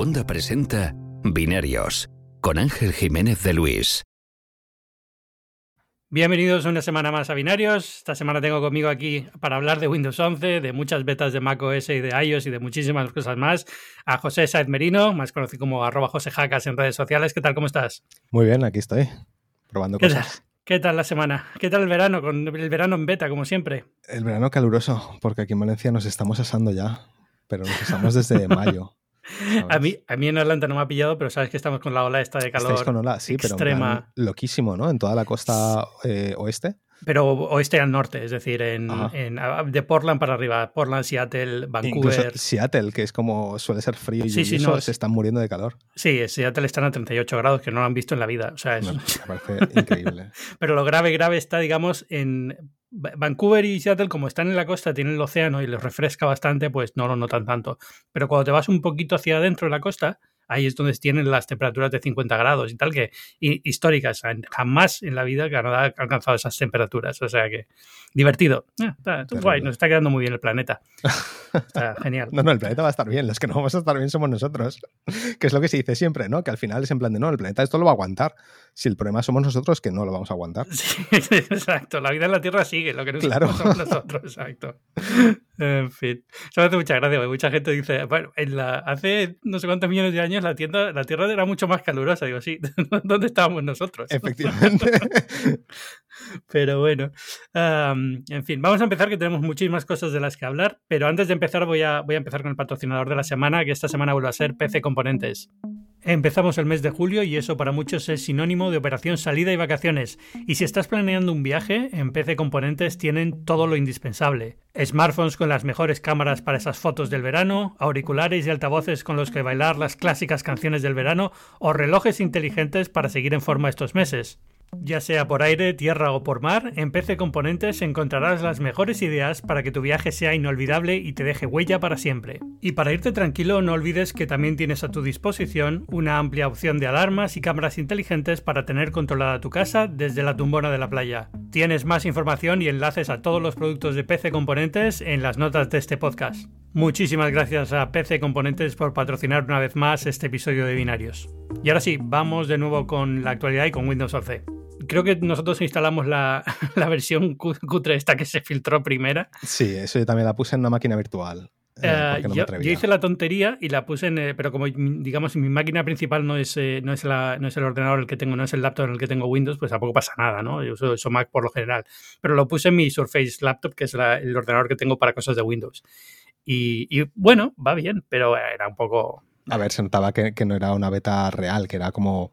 Segunda presenta Binarios con Ángel Jiménez de Luis. Bienvenidos una semana más a Binarios. Esta semana tengo conmigo aquí para hablar de Windows 11, de muchas betas de macOS y de iOS y de muchísimas cosas más, a José Saez Merino, más conocido como arroba José Jacas en redes sociales. ¿Qué tal? ¿Cómo estás? Muy bien, aquí estoy, probando ¿Qué cosas. Tal? ¿Qué tal la semana? ¿Qué tal el verano? Con el verano en beta, como siempre. El verano caluroso, porque aquí en Valencia nos estamos asando ya, pero nos asamos desde mayo. A mí, a mí en Atlanta no me ha pillado, pero sabes que estamos con la ola esta de calor Estáis con ola, sí, extrema. pero loquísimo, ¿no? En toda la costa eh, oeste. Pero oeste al norte, es decir, en, en, de Portland para arriba, Portland, Seattle, Vancouver. Incluso Seattle, que es como suele ser frío y sí, sí, no, se están muriendo de calor. Sí, Seattle están a 38 grados, que no lo han visto en la vida. O sea, es... Me parece increíble. Pero lo grave, grave está, digamos, en Vancouver y Seattle, como están en la costa, tienen el océano y les refresca bastante, pues no lo notan tanto. Pero cuando te vas un poquito hacia adentro de la costa, ahí es donde tienen las temperaturas de 50 grados y tal, que históricas. Jamás en la vida Canadá ha alcanzado esas temperaturas. O sea que divertido. Ah, está, guay, nos está quedando muy bien el planeta. Está genial. no, no, el planeta va a estar bien. Los que no vamos a estar bien somos nosotros. Que es lo que se dice siempre, ¿no? Que al final es en plan de no, el planeta esto lo va a aguantar. Si el problema somos nosotros, que no lo vamos a aguantar. Sí, exacto. La vida en la Tierra sigue, lo que no claro. somos nosotros. Exacto. En fin. Eso me hace mucha gracia, porque mucha gente dice, bueno, en la, hace no sé cuántos millones de años la, tienda, la Tierra era mucho más calurosa. Digo, sí, ¿dónde estábamos nosotros? Efectivamente. Pero bueno, en fin, vamos a empezar que tenemos muchísimas cosas de las que hablar, pero antes de empezar voy a, voy a empezar con el patrocinador de la semana, que esta semana vuelve a ser PC Componentes. Empezamos el mes de julio y eso para muchos es sinónimo de operación salida y vacaciones. Y si estás planeando un viaje, en PC Componentes tienen todo lo indispensable. Smartphones con las mejores cámaras para esas fotos del verano, auriculares y altavoces con los que bailar las clásicas canciones del verano o relojes inteligentes para seguir en forma estos meses. Ya sea por aire, tierra o por mar, en PC Componentes encontrarás las mejores ideas para que tu viaje sea inolvidable y te deje huella para siempre. Y para irte tranquilo, no olvides que también tienes a tu disposición una amplia opción de alarmas y cámaras inteligentes para tener controlada tu casa desde la tumbona de la playa. Tienes más información y enlaces a todos los productos de PC Componentes en las notas de este podcast. Muchísimas gracias a PC Componentes por patrocinar una vez más este episodio de Binarios. Y ahora sí, vamos de nuevo con la actualidad y con Windows 11 creo que nosotros instalamos la, la, versión cutre esta que se filtró primera. Sí, eso yo también la puse en una máquina virtual. Eh, no yo, yo, hice la tontería y la puse en, eh, pero como digamos mi máquina principal no es, eh, no, es la, no es el ordenador el que tengo, no es el laptop en el que tengo Windows, pues tampoco pasa nada, ¿no? Yo uso, uso Mac por lo general. Pero lo puse en mi Surface Laptop, que es la, el ordenador que tengo para cosas de Windows. Y, y, bueno, va bien, pero era un poco... A ver, se notaba que, que no era una beta real, que era como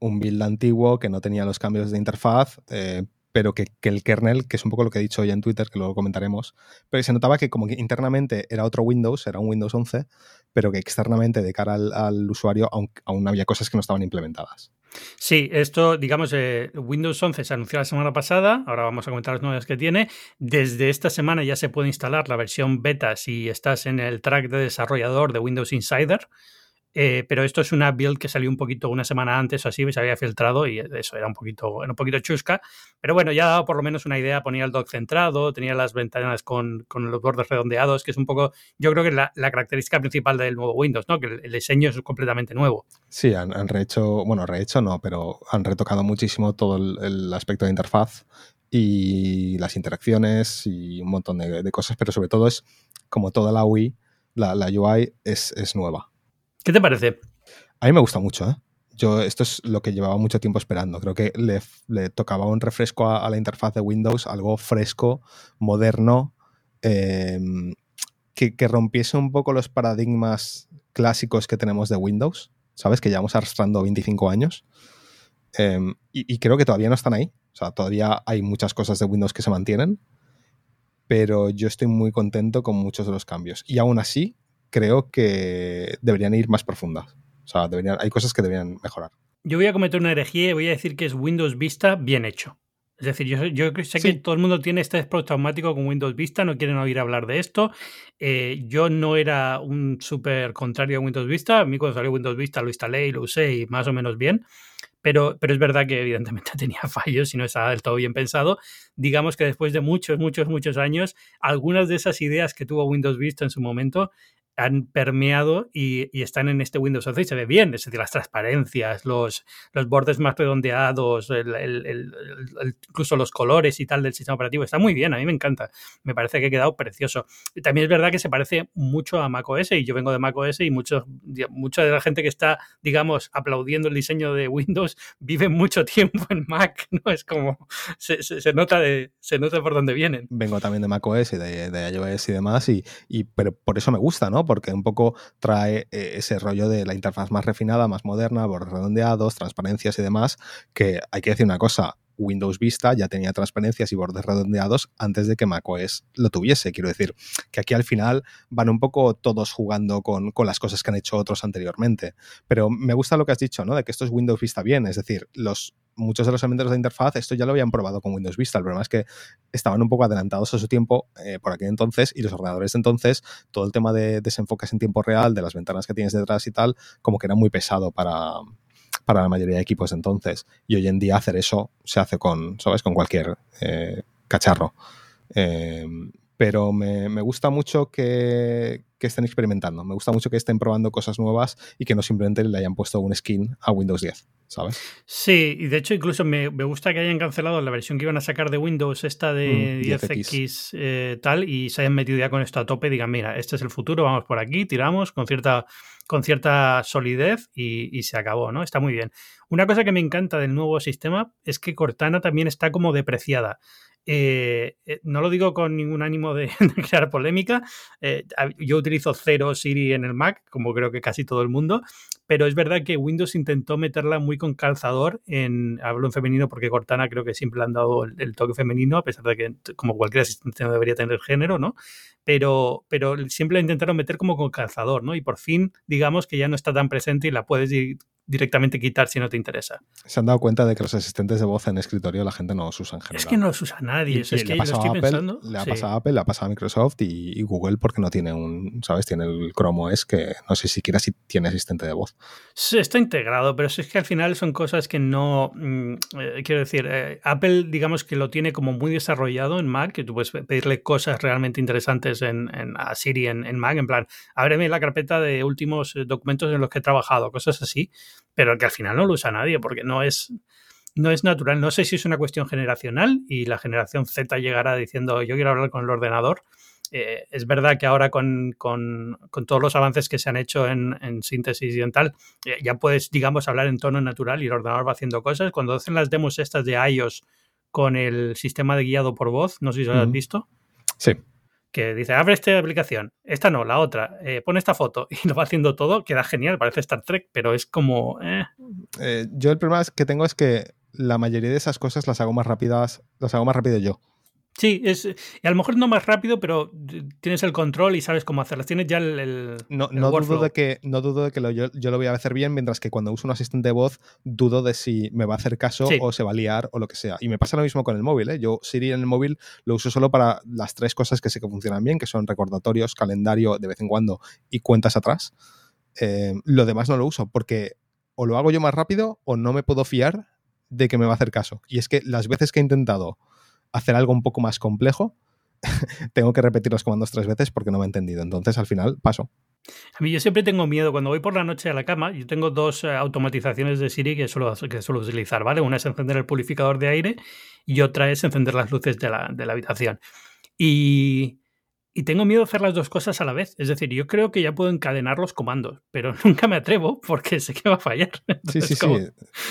un build antiguo que no tenía los cambios de interfaz, eh, pero que, que, el kernel, que es un poco lo que he dicho hoy en Twitter, que luego comentaremos, pero se notaba que como que internamente era otro Windows, era un Windows 11, pero que externamente de cara al, al usuario aún, aún, había cosas que no estaban implementadas. Sí, esto, digamos, eh, Windows 11 se anunció la semana pasada, ahora vamos a comentar las nuevas que tiene. Desde esta semana ya se puede instalar la versión beta si estás en el track de desarrollador de Windows Insider. Eh, pero esto es una build que salió un poquito una semana antes o así, se había filtrado y eso era un poquito, un poquito chusca. Pero bueno, ya ha dado por lo menos una idea, ponía el dock centrado, tenía las ventanas con, con los bordes redondeados, que es un poco, yo creo que la, la, característica principal del nuevo Windows, ¿no? Que el, diseño es completamente nuevo. Sí, han, rehecho, bueno, rehecho no, pero han retocado muchísimo todo el, aspecto de interfaz y las interacciones y un montón de, de, cosas, pero sobre todo es como toda la UI, la, la UI es, es nueva. ¿Qué te parece? A mí me gusta mucho, ¿eh? Yo, esto es lo que llevaba mucho tiempo esperando. Creo que le, tocaba un refresco a, la interfaz de Windows, algo fresco, moderno, eh, que, rompiese un poco los paradigmas clásicos que tenemos de Windows, ¿sabes? Que llevamos arrastrando 25 años. Eh, y, y, creo que todavía no están ahí. O sea, todavía hay muchas cosas de Windows que se mantienen, pero yo estoy muy contento con muchos de los cambios. Y aún así, creo que deberían ir más profundas. O sea, deberían, hay cosas que deberían mejorar. Yo voy a cometer una herejía y voy a decir que es Windows Vista bien hecho. Es decir, yo, yo sé sí. que todo el mundo tiene este traumático con Windows Vista, no quieren oír hablar de esto. Eh, yo no era un súper contrario a Windows Vista. A mí cuando salió Windows Vista lo instalé y lo usé y más o menos bien. Pero, pero es verdad que evidentemente tenía fallos y no estaba del todo bien pensado. Digamos que después de muchos, muchos, muchos años, algunas de esas ideas que tuvo Windows Vista en su momento han permeado y, están en este Windows 11 y se ve bien, es decir, las transparencias, los, los bordes más redondeados, incluso los colores y tal del sistema operativo, está muy bien, a mí me encanta, me parece que ha quedado precioso. también es verdad que se parece mucho a macOS y yo vengo de macOS y mucho, mucha de la gente que está, digamos, aplaudiendo el diseño de Windows vive mucho tiempo en Mac, ¿no? Es como, se, se, nota, de, se nota por dónde vienen. Vengo también de macOS de, de iOS y demás, y, pero por eso me gusta, ¿no? Porque un poco trae eh, ese rollo de la interfaz más refinada, más moderna, bordes redondeados, transparencias y demás, que hay que decir una cosa, Windows Vista ya tenía transparencias y bordes redondeados antes de que macOS lo tuviese. Quiero decir que aquí al final van un poco todos jugando con, las cosas que han hecho otros anteriormente. Pero me gusta lo que has dicho, ¿no? De que esto es Windows Vista bien. Es decir, los, muchos de los elementos de interfaz, esto ya lo habían probado con Windows Vista. El problema es que estaban un poco adelantados a su tiempo eh, por aquel entonces y los ordenadores de entonces, todo el tema de desenfoques en tiempo real, de las ventanas que tienes detrás y tal, como que era muy pesado para, para la mayoría de equipos entonces. Y hoy en día hacer eso se hace con, ¿sabes? Con cualquier eh, cacharro. Eh, pero me, gusta mucho que, estén experimentando. Me gusta mucho que estén probando cosas nuevas y que no simplemente le hayan puesto un skin a Windows 10, ¿sabes? Sí, y de hecho incluso me, gusta que hayan cancelado la versión que iban a sacar de Windows, esta de 10X, mm, eh, tal, y se hayan metido ya con esto a tope. Digan, mira, este es el futuro, vamos por aquí, tiramos con cierta con cierta solidez y, se acabó, ¿no? Está muy bien. Una cosa que me encanta del nuevo sistema es que Cortana también está como depreciada. Eh, eh, no lo digo con ningún ánimo de, crear polémica. Eh, yo utilizo cero Siri en el Mac, como creo que casi todo el mundo, pero es verdad que Windows intentó meterla muy con calzador en, hablo en femenino porque Cortana creo que siempre le han dado el, toque femenino, a pesar de que como cualquier asistente no debería tener género, ¿no? Pero, pero siempre la intentaron meter como con calzador, ¿no? Y por fin, digamos que ya no está tan presente y la puedes directamente quitar si no te interesa. Se han dado cuenta de que los asistentes de voz en escritorio la gente no los usa en general. Es que no los usa nadie. es que le, ha pasado a Apple, le ha pasado a Apple, le ha pasado a Microsoft y, Google porque no tiene un, ¿sabes? Tiene el Chrome OS que no sé siquiera si tiene asistente de voz. Sí, está integrado, pero es que al final son cosas que no... Mm, eh, quiero decir, eh, Apple digamos que lo tiene como muy desarrollado en Mac, que tú puedes pedirle cosas realmente interesantes en, a Siri en, en Mac, en plan, ábreme la carpeta de últimos eh, documentos en los que he trabajado, cosas así pero que al final no lo usa nadie porque no es, no es natural. No sé si es una cuestión generacional y la generación Z llegará diciendo yo quiero hablar con el ordenador. Eh, es verdad que ahora con, todos los avances que se han hecho en, síntesis y en tal, eh, ya puedes, digamos, hablar en tono natural y el ordenador va haciendo cosas. Cuando hacen las demos estas de iOS con el sistema de guiado por voz, no sé si lo has visto. Sí que dice, abre esta aplicación, esta no, la otra, eh, pone esta foto y lo va haciendo todo, queda genial, parece Star Trek, pero es como... Eh. Eh, yo el problema que tengo es que la mayoría de esas cosas las hago más rápidas, las hago más rápido yo. Sí, es, y a lo mejor no más rápido, pero tienes el control y sabes cómo hacerlas. Tienes ya el. no, no dudo de que, no dudo de que yo, lo voy a hacer bien, mientras que cuando uso un asistente de voz, dudo de si me va a hacer caso o se va a liar o lo que sea. Y me pasa lo mismo con el móvil. ¿eh? Yo Siri en el móvil lo uso solo para las tres cosas que sé que funcionan bien, que son recordatorios, calendario de vez en cuando y cuentas atrás. Eh, lo demás no lo uso porque o lo hago yo más rápido o no me puedo fiar de que me va a hacer caso. Y es que las veces que he intentado hacer algo un poco más complejo, tengo que repetir los comandos tres veces porque no me he entendido. Entonces, al final, paso. A mí yo siempre tengo miedo cuando voy por la noche a la cama. Yo tengo dos eh, automatizaciones de Siri que suelo, que suelo utilizar, ¿vale? Una es encender el purificador de aire y otra es encender las luces de la, de la habitación. Y, y tengo miedo de hacer las dos cosas a la vez. Es decir, yo creo que ya puedo encadenar los comandos, pero nunca me atrevo porque sé que va a fallar. sí, sí, sí.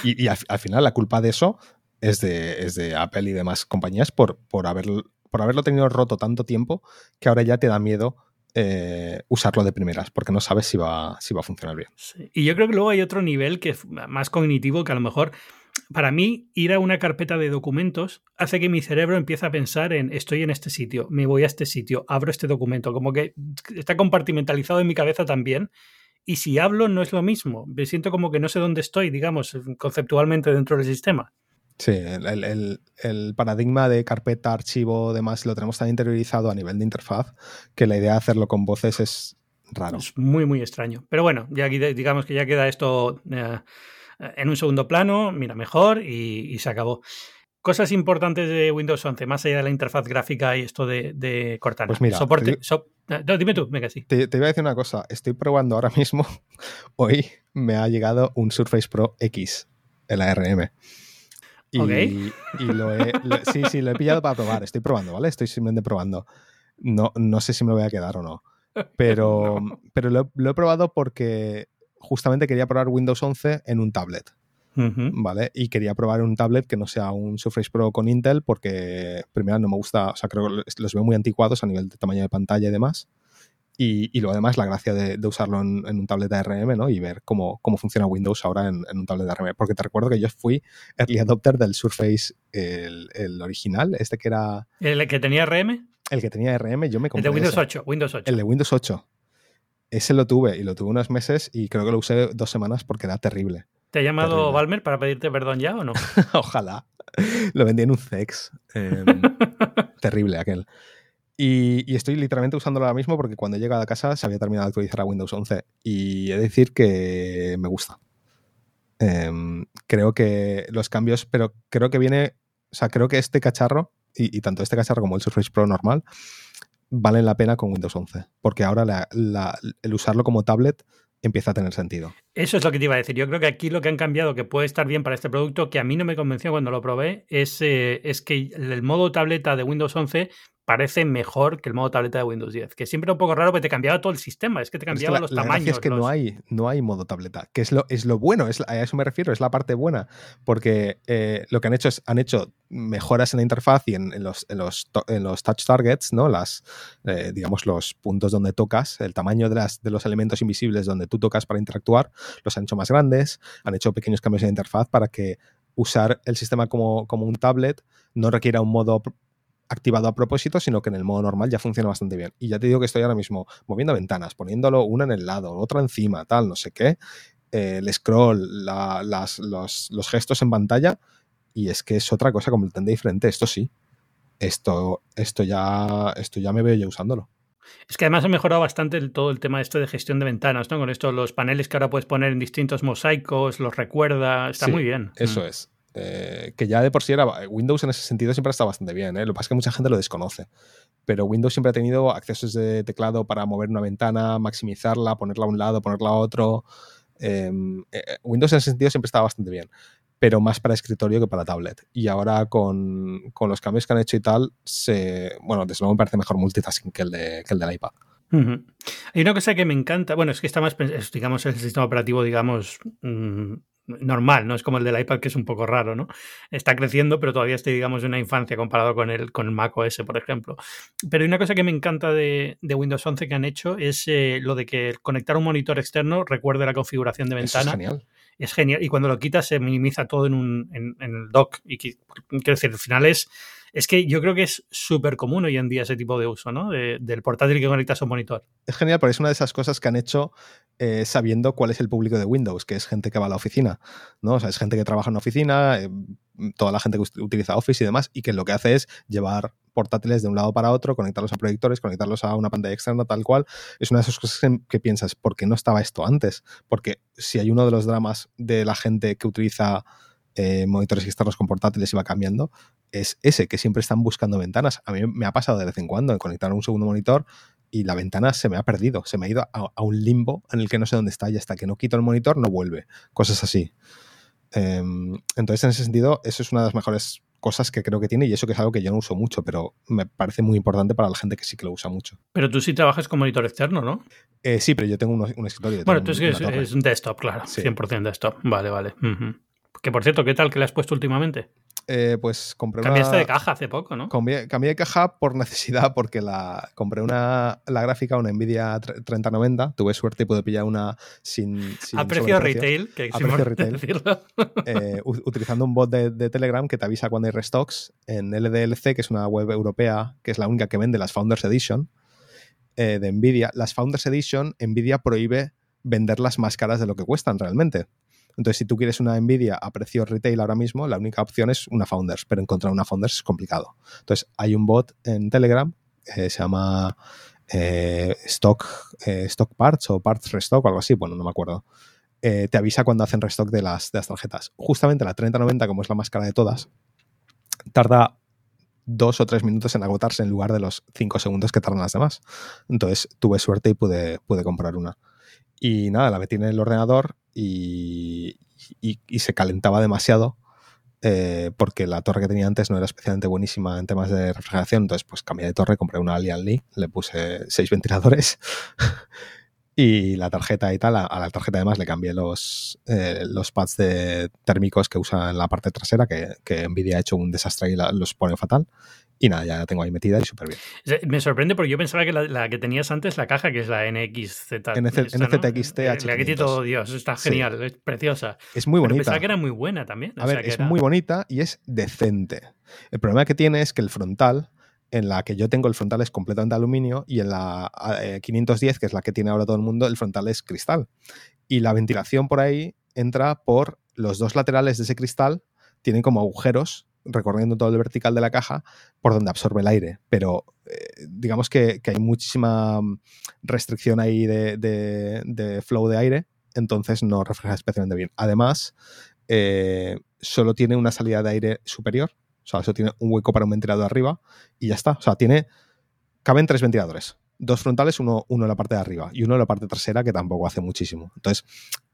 Y, al, final la culpa de eso es de, es de Apple y demás compañías por, por, haber, por haberlo tenido roto tanto tiempo que ahora ya te da miedo eh, usarlo de primeras, porque no sabes si va, si va a funcionar bien. Y yo creo que luego hay otro nivel que es más cognitivo, que a lo mejor para mí ir a una carpeta de documentos hace que mi cerebro empiece a pensar en estoy en este sitio, me voy a este sitio, abro este documento, como que está compartimentalizado en mi cabeza también. Y si hablo no es lo mismo, me siento como que no sé dónde estoy, digamos, conceptualmente dentro del sistema. Sí, el, paradigma de carpeta, archivo, demás, lo tenemos tan interiorizado a nivel de interfaz que la idea de hacerlo con voces es raro. Es muy, muy extraño. Pero bueno, ya digamos que ya queda esto eh, en un segundo plano, mira mejor y, se acabó. Cosas importantes de Windows 11, más allá de la interfaz gráfica y esto de, cortar. Pues mira, soporte, No, dime tú, venga, sí. Te, iba a decir una cosa. Estoy probando ahora mismo. Hoy me ha llegado un Surface Pro X, el ARM. Y, y lo he, sí, sí, lo he pillado para probar. Estoy probando, ¿vale? Estoy simplemente probando. No, no sé si me lo voy a quedar o no. Pero, pero lo, lo, he probado porque justamente quería probar Windows 11 en un tablet. ¿Vale? Y quería probar un tablet que no sea un Surface Pro con Intel porque, primero, no me gusta, o sea, creo que los veo muy anticuados a nivel de tamaño de pantalla y demás. Y, y luego, además, la gracia de, usarlo en, un tablet ARM, ¿no? Y ver cómo, cómo funciona Windows ahora en, un tablet ARM. Porque te recuerdo que yo fui early adopter del Surface, el, el original, este que era. ¿El que tenía RM? El que tenía RM, yo me compré. El de Windows 8, Windows 8. El de Windows 8. Ese lo tuve y lo tuve unos meses y creo que lo usé dos semanas porque era terrible. ¿Te ha llamado Valmer para pedirte perdón ya o no? Ojalá. Lo vendí en un sex. Em, terrible aquel. Y, estoy literalmente usándolo ahora mismo porque cuando he llegado a casa se había terminado de actualizar a Windows 11 y he de decir que me gusta. Em, creo que los cambios, pero creo que viene, o sea, creo que este cacharro y, tanto este cacharro como el Surface Pro normal valen la pena con Windows 11 porque ahora el usarlo como tablet empieza a tener sentido. Eso es lo que te iba a decir. Yo creo que aquí lo que han cambiado, que puede estar bien para este producto, que a mí no me convenció cuando lo probé, es, eh, es que el modo tableta de Windows 11 parece mejor que el modo tableta de Windows 10, que siempre era un poco raro porque te cambiaba todo el sistema, es que te cambiaba los tamaños. Es que no, hay, no hay modo tableta, que es lo, es lo bueno, es, a eso me refiero, es la parte buena, porque eh, lo que han hecho es, han hecho mejoras en la interfaz y en, los, en, los, en los, touch targets, ¿no? Las, eh, digamos, los puntos donde tocas, el tamaño de, las, de los elementos invisibles donde tú tocas para interactuar, los han hecho más grandes, han hecho pequeños cambios en la interfaz para que usar el sistema como, como un tablet no requiera un modo activado a propósito, sino que en el modo normal ya funciona bastante bien. Y ya te digo que estoy ahora mismo moviendo ventanas, poniéndolo una en el lado, otra encima, tal, no sé qué. Eh, el scroll, las, los, los, gestos en pantalla, y es que es otra cosa completamente diferente. Esto sí. Esto, esto, ya, esto ya me veo yo usándolo. Es que además ha mejorado bastante todo el tema este de gestión de ventanas, ¿no? Con esto, los paneles que ahora puedes poner en distintos mosaicos, los recuerda, está muy bien. Eso mm. es. Eh, que ya de por sí era. Windows en ese sentido siempre estado bastante bien. ¿eh? Lo que pasa es que mucha gente lo desconoce. Pero Windows siempre ha tenido accesos de teclado para mover una ventana, maximizarla, ponerla a un lado, ponerla a otro. Em, eh, Windows en ese sentido siempre estaba bastante bien. Pero más para escritorio que para tablet. Y ahora con, los cambios que han hecho y tal, se, bueno, desde luego me parece mejor multitasking que el, de, que el del iPad. Hay una cosa que me encanta, bueno, es que está más, digamos, el sistema operativo, digamos, mm, normal, no es como el del iPad que es un poco raro, ¿no? Está creciendo, pero todavía estoy, digamos, en una infancia comparado con el, con el Mac OS, por ejemplo. Pero hay una cosa que me encanta de, Windows 11 que han hecho es eh, lo de que conectar un monitor externo recuerde la configuración de ventana. es genial. Es genial. Y cuando lo quitas se minimiza todo en, un, en, en el dock. Y quiero decir, al final es es que yo creo que es súper común hoy en día ese tipo de uso, ¿no? del portátil que conectas a un monitor. Es genial, pero es una de esas cosas que han hecho eh, sabiendo cuál es el público de Windows, que es gente que va a la oficina, ¿no? O sea, es gente que trabaja en una oficina, eh, toda la gente que utiliza Office y demás, y que lo que hace es llevar portátiles de un lado para otro, conectarlos a proyectores, conectarlos a una pantalla externa, tal cual. Es una de esas cosas que piensas, ¿por qué no estaba esto antes? Porque si hay uno de los dramas de la gente que utiliza eh, monitores externos con portátiles y va cambiando, es ese, que siempre están buscando ventanas. A mí me ha pasado de vez en cuando en conectar un segundo monitor y la ventana se me ha perdido, se me ha ido a, un limbo en el que no sé dónde está y hasta que no quito el monitor no vuelve. Cosas así. Em, entonces, en ese sentido, eso es una de las mejores cosas que creo que tiene y eso que es algo que yo no uso mucho, pero me parece muy importante para la gente que sí que lo usa mucho. Pero tú sí trabajas con monitor externo, ¿no? Eh, sí, pero yo tengo un, escritorio. Bueno, tú es, es, un desktop, claro, 100% desktop. Vale, vale. Que por cierto, ¿qué tal que le has puesto últimamente? Eh, pues compré Cambiaste de caja hace poco, ¿no? Cambié, de caja por necesidad, porque la compré una, la gráfica, una Nvidia 3090. Tuve suerte y pude pillar una sin. a precio retail, que a precio retail. Eh, utilizando un bot de, Telegram que te avisa cuando hay restocks en LDLC, que es una web europea, que es la única que vende las Founders Edition eh, de Nvidia. Las Founders Edition, Nvidia prohíbe venderlas más caras de lo que cuestan realmente. Entonces, si tú quieres una Nvidia a precio retail ahora mismo, la única opción es una Founders, pero encontrar una Founders es complicado. Entonces, hay un bot en Telegram, que se llama eh, Stock, eh, Stock Parts o Parts Restock o algo así, bueno, no me acuerdo. Eh, te avisa cuando hacen restock de las, de las tarjetas. Justamente la 3090, como es la más cara de todas, tarda dos o tres minutos en agotarse en lugar de los cinco segundos que tardan las demás. Entonces tuve suerte y pude, pude comprar una. Y nada, la metí en el ordenador y, y, se calentaba demasiado eh, porque la torre que tenía antes no era especialmente buenísima en temas de refrigeración. Entonces, pues cambié de torre, compré una Alien Lee, le puse seis ventiladores y la tarjeta y tal. A, la tarjeta además le cambié los, eh, los pads de térmicos que usa en la parte trasera, que, que Nvidia ha hecho un desastre y los pone fatal. Y nada, ya la tengo ahí metida y súper bien. Me sorprende porque yo pensaba que la, que tenías antes, la caja, que es la NXZ. NZXT eh, La que tiene todo Dios, está genial, es preciosa. Es muy bonita. Pero pensaba que era muy buena también. A ver, es muy bonita y es decente. El problema que tiene es que el frontal, en la que yo tengo el frontal es completamente aluminio y en la 510, eh, que es la que tiene ahora todo el mundo, el frontal es cristal. Y la ventilación por ahí entra por los dos laterales de ese cristal, tienen como agujeros recorriendo todo el vertical de la caja por donde absorbe el aire. Pero eh, digamos que, hay muchísima mm, restricción ahí de, flow de aire, entonces no refleja especialmente bien. Además, eh, solo tiene una salida de aire superior, o sea, solo tiene un hueco para un ventilador arriba y ya está. O sea, tiene. Caben tres ventiladores. Dos frontales, uno, uno en la parte de arriba y uno en la parte trasera, que tampoco hace muchísimo. Entonces,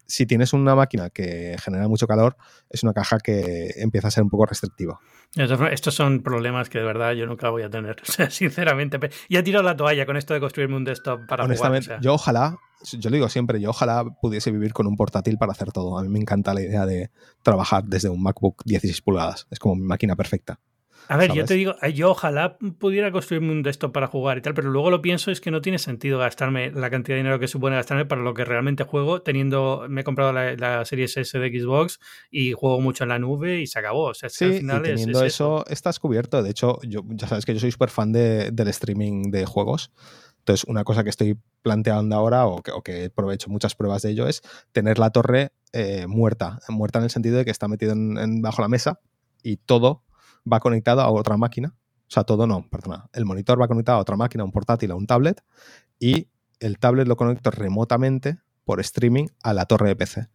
si tienes una máquina que genera mucho calor, es una caja que empieza a ser un poco restrictiva. Estos son problemas que de verdad yo nunca voy a tener. O sea, sinceramente. Y he tirado la toalla con esto de construirme un desktop para Honestamente, jugar. yo ojalá, yo lo digo siempre, yo ojalá pudiese vivir con un portátil para hacer todo. A mí me encanta la idea de trabajar desde un MacBook 16 pulgadas. Es como mi máquina perfecta. A ver, yo te digo, yo ojalá pudiera construirme un desktop para jugar y tal, pero luego lo pienso es que no tiene sentido gastarme la cantidad de dinero que supone gastarme para lo que realmente juego, teniendo, me he comprado la, la serie S de Xbox y juego mucho en la nube y se acabó. O sea, sí, al final y teniendo eso, estás cubierto. De hecho, yo, ya sabes que yo soy súper fan del streaming de juegos. Entonces, una cosa que estoy planteando ahora o que, o que muchas pruebas de ello es tener la torre eh, muerta. Muerta en el sentido de que está metido en, bajo la mesa y todo va conectado a otra máquina. O sea, todo no, perdona. El monitor va conectado a otra máquina, a un portátil, a un tablet. Y el tablet lo conecto remotamente por streaming a la torre de PC.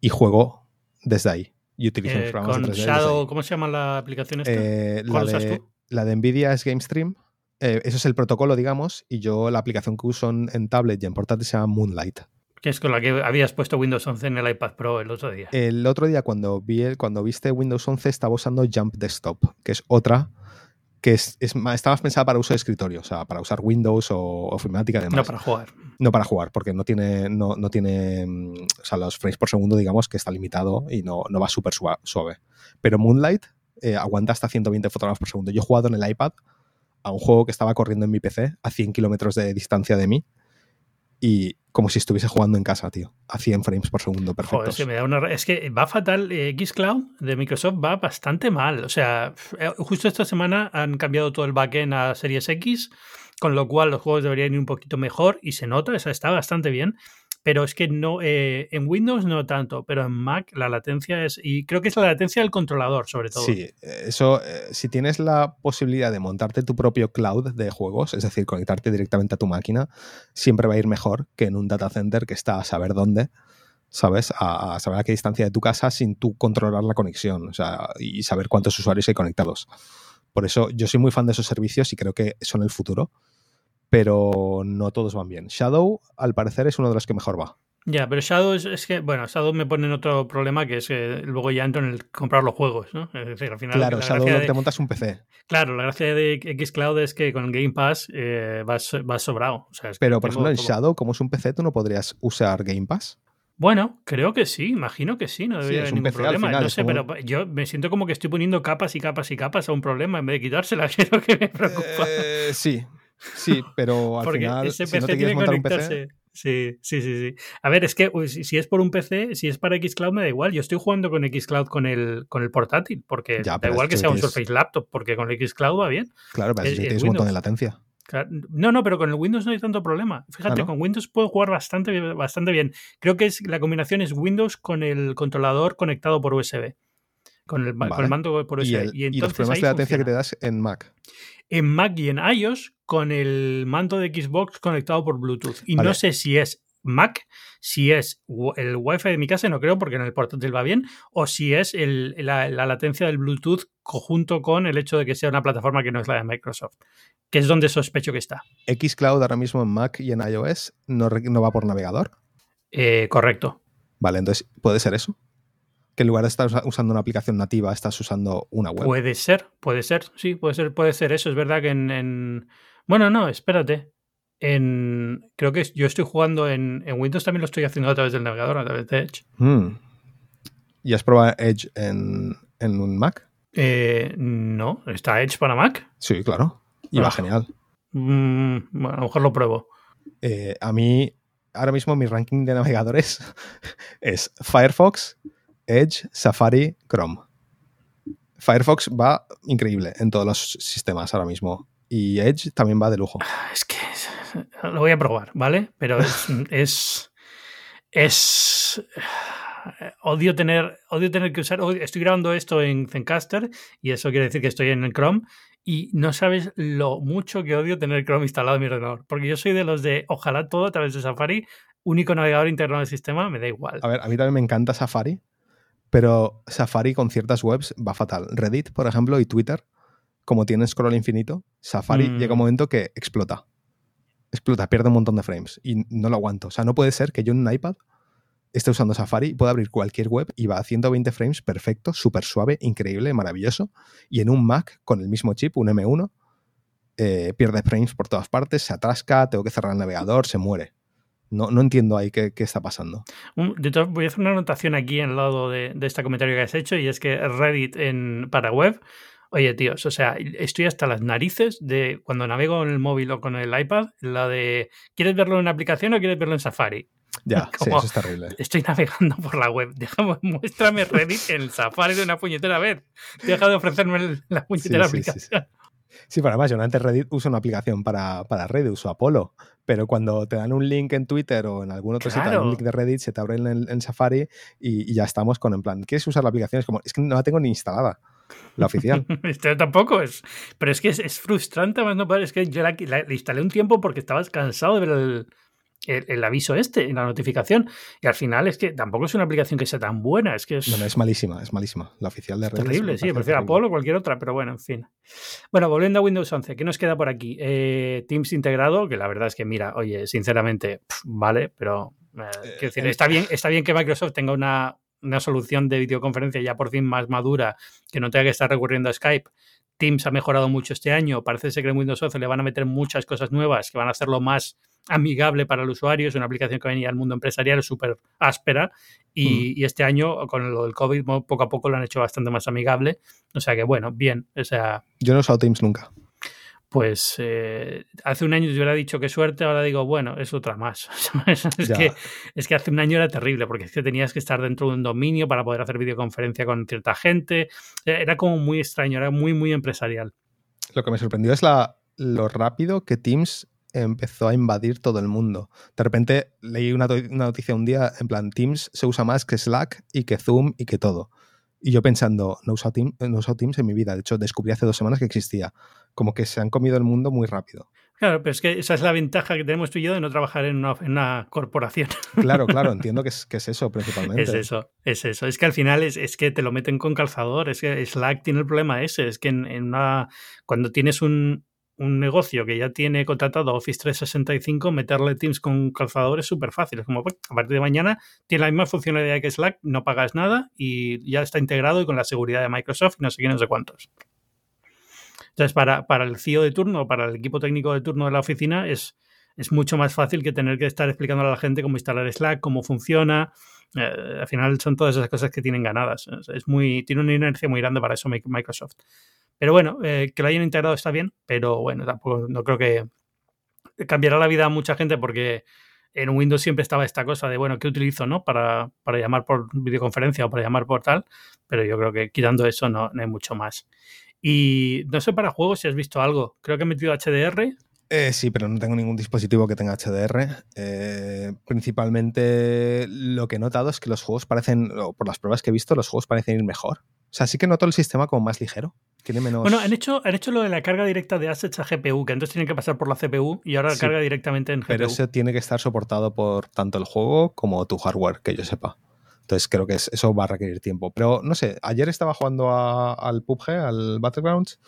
Y juego desde ahí. Y utilizo eh, con Shadow, ¿Cómo se llama la aplicación esta? Eh, la, de, la de Nvidia es GameStream. Eh, eso es el protocolo, digamos, y yo la aplicación que uso en, tablet y en portátil se llama Moonlight. Que es con la que habías puesto Windows 11 en el iPad Pro el otro día. El otro día, cuando vi el, cuando viste Windows 11, estaba usando Jump Desktop, que es otra que es, es está más pensada para uso de escritorio, o sea, para usar Windows o, o Filmática además. No para jugar. No para jugar, porque no tiene, no, no tiene, mm, o sea, los frames por segundo, digamos, que está limitado y no, no va súper suave. Pero Moonlight eh, aguanta hasta 120 fotogramas por segundo. Yo he jugado en el iPad a un juego que estaba corriendo en mi PC a 100 kilómetros de distancia de mí y como si estuviese jugando en casa, tío, a 100 frames por segundo, perfecto. es que va fatal, eh, Xcloud de Microsoft va bastante mal. O sea, eh, justo esta semana han cambiado todo el backend a Series X, con lo cual los juegos deberían ir un poquito mejor y se nota, o sea, está bastante bien pero es que no, eh, en Windows no tanto, pero en Mac la latencia es, y creo que es la latencia del controlador sobre todo. Sí, eso, eh, si tienes la posibilidad de montarte tu propio cloud de juegos, es decir, conectarte directamente a tu máquina, siempre va a ir mejor que en un data center que está a saber dónde. ¿Sabes? A, saber a qué distancia de tu casa sin tú controlar la conexión o sea, y saber cuántos usuarios hay conectados. Por eso yo soy muy fan de esos servicios y creo que son el futuro pero no todos van bien. Shadow, al parecer, es uno de los que mejor va. Ya, pero Shadow es, que, bueno, Shadow me pone en otro problema que es que luego ya entro en el comprar los juegos, ¿no? Es decir, al final. Claro, Shadow que te montas un PC. Claro, la gracia de Xcloud es que con Game Pass eh, vas, sobrado. pero, por ejemplo, en Shadow, como es un PC, ¿tú no podrías usar Game Pass? Bueno, creo que sí, imagino que sí, no debería haber ningún problema. no sé, pero yo me siento como que estoy poniendo capas y capas y capas a un problema en vez de quitársela, que es lo que me preocupa. Eh, sí, Sí, pero al final, ese PC si no tiene que conectarse. Sí, sí, sí, sí. A ver, es que si es por un PC, si es para Xcloud, me da igual. Yo estoy jugando con Xcloud con el, con el portátil, porque da igual que sea un Surface Laptop, porque con Xcloud va bien. Claro, pero si tienes un montón de latencia. No, no, pero con el Windows no hay tanto problema. Fíjate, con Windows puedo jugar bastante, bastante bien. Creo que es la combinación es Windows con el controlador conectado por USB. Con el, con el mando por USB. Y, los problemas de latencia que te das en Mac en Mac y en iOS con el mando de Xbox conectado por Bluetooth. Y no sé si es Mac, si es el Wi-Fi de mi casa, no creo porque en el portátil va bien, o si es la, latencia del Bluetooth junto con el hecho de que sea una plataforma que no es la de Microsoft, que es donde sospecho que está. ¿Xcloud ahora mismo en Mac y en iOS no, no va por navegador? Eh, correcto. Vale, entonces, ¿puede ser eso? Que en lugar de estar usando una aplicación nativa, estás usando una web. Puede ser, puede ser, sí, puede ser, puede ser eso. Es verdad que en. Bueno, no, espérate. En, creo que yo estoy jugando en, Windows, también lo estoy haciendo a través del navegador, a través de Edge. Hmm. ¿Y has probado Edge en, un Mac? Eh, no, ¿está Edge para Mac? Sí, claro. Y va ah. genial. Mm, bueno, a lo mejor lo pruebo. Eh, a mí, ahora mismo mi ranking de navegadores es Firefox, Edge, Safari, Chrome. Firefox va increíble en todos los sistemas ahora mismo. Y Edge también va de lujo. Ah, es que lo voy a probar, ¿vale? Pero es. es, odio tener, odio tener que usar. Estoy grabando esto en Zencaster y eso quiere decir que estoy en el Chrome. Y no sabes lo mucho que odio tener Chrome instalado en mi ordenador. Porque yo soy de los de ojalá todo a través de Safari, único navegador interno del sistema, me da igual. A ver, a mí también me encanta Safari, pero Safari con ciertas webs va fatal. Reddit, por ejemplo, y Twitter, como tiene scroll infinito, Safari llega un mm. momento que explota. Explota, pierde un montón de frames y no lo aguanto. O sea, no puede ser que yo en un iPad esté usando Safari, pueda abrir cualquier web y va a 120 frames perfecto, súper suave, increíble, maravilloso. Y en un Mac con el mismo chip, un M1, eh, pierde frames por todas partes, se atasca, tengo que cerrar el navegador, se muere. No, no entiendo ahí qué, está pasando. voy a hacer una anotación aquí al lado de, este comentario que has hecho y es que Reddit en, para web, oye tíos, o sea, estoy hasta las narices de cuando navego en el móvil o con el iPad, la de ¿quieres verlo en una aplicación o quieres verlo en Safari? Ya, sí, eso es terrible. Estoy navegando por la web. Déjame, muéstrame Reddit en el Safari de una puñetera vez. Deja de ofrecerme la puñetera aplicación. Sí, para más, yo antes Reddit uso una aplicación para, para Reddit, uso Apolo, pero cuando te dan un link en Twitter o en algún otro sitio, un link de Reddit, se te abre en, Safari y, ya estamos con en plan, ¿quieres usar la aplicación? Es como, es que no la tengo ni instalada, la oficial. Esto tampoco es, pero es que es, frustrante, más no es que yo la, instalé un tiempo porque estabas cansado de ver el el, aviso este, la notificación. Y al final es que tampoco es una aplicación que sea tan buena. Es que es. es malísima, es malísima. La oficial de Reddit. Terrible, sí, prefiero Apolo o cualquier otra, pero bueno, en fin. Bueno, volviendo a Windows 11, ¿qué nos queda por aquí? Eh, Teams integrado, que la verdad es que, mira, oye, sinceramente, vale, pero. Eh, decir, eh, está, bien, está bien que Microsoft tenga una, una solución de videoconferencia ya por fin más madura, que no tenga que estar recurriendo a Skype. Teams ha mejorado mucho este año. Parece ser que en Windows 11 le van a meter muchas cosas nuevas que van a hacerlo más amigable para el usuario, es una aplicación que venía al mundo empresarial súper áspera y, este año con lo del COVID poco a poco lo han hecho bastante más amigable, o sea que bueno, bien, o sea... Yo no he usado Teams nunca. Pues eh, hace un año yo hubiera dicho qué suerte, ahora digo, bueno, es otra más. es, que, es que hace un año era terrible, porque es que tenías que estar dentro de un dominio para poder hacer videoconferencia con cierta gente. Era como muy extraño, era muy, muy empresarial. Lo que me sorprendió es la, lo rápido que Teams empezó a invadir todo el mundo. De repente leí una, noticia un día, en plan, Teams se usa más que Slack y que Zoom y que todo. Y yo pensando, no he usado, no Teams en mi vida. De hecho, descubrí hace dos semanas que existía. Como que se han comido el mundo muy rápido. Claro, pero es que esa es la ventaja que tenemos tú y yo de no trabajar en una, corporación. Claro, claro, entiendo que es, que es, eso principalmente. Es eso, es eso. Es que al final es, es, que te lo meten con calzador. Es que Slack tiene el problema ese. Es que en, en una, cuando tienes un, un negocio que ya tiene contratado Office 365, meterle Teams con calzador es súper fácil. Es como, a partir de mañana tiene la misma funcionalidad que Slack, no pagas nada y ya está integrado y con la seguridad de Microsoft y no sé quién, no sé cuántos. Entonces, para, para el CEO de turno, para el equipo técnico de turno de la oficina, es, es mucho más fácil que tener que estar explicando a la gente cómo instalar Slack, cómo funciona. Eh, al final son todas esas cosas que tienen ganadas. Es muy, tiene una inercia muy grande para eso Microsoft. Pero bueno, eh, que lo hayan integrado está bien, pero bueno, tampoco no creo que cambiará la vida a mucha gente porque en Windows siempre estaba esta cosa de, bueno, ¿qué utilizo no? para, para llamar por videoconferencia o para llamar por tal? Pero yo creo que quitando eso no, hay mucho más. Y no sé para juegos si has visto algo. Creo que he metido HDR. Eh, sí, pero no tengo ningún dispositivo que tenga HDR. Eh, principalmente lo que he notado es que los juegos parecen, por las pruebas que he visto, los juegos parecen ir mejor. O sea, sí que noto el sistema como más ligero. Tiene menos. Bueno, han hecho, han hecho lo de la carga directa de assets a GPU, que antes tienen que pasar por la CPU y ahora carga directamente en GPU. Pero eso tiene que estar soportado por tanto el juego como tu hardware, que yo sepa. Entonces creo que eso va a requerir tiempo. Pero no sé, ayer estaba jugando al PUBG, al Battlegrounds,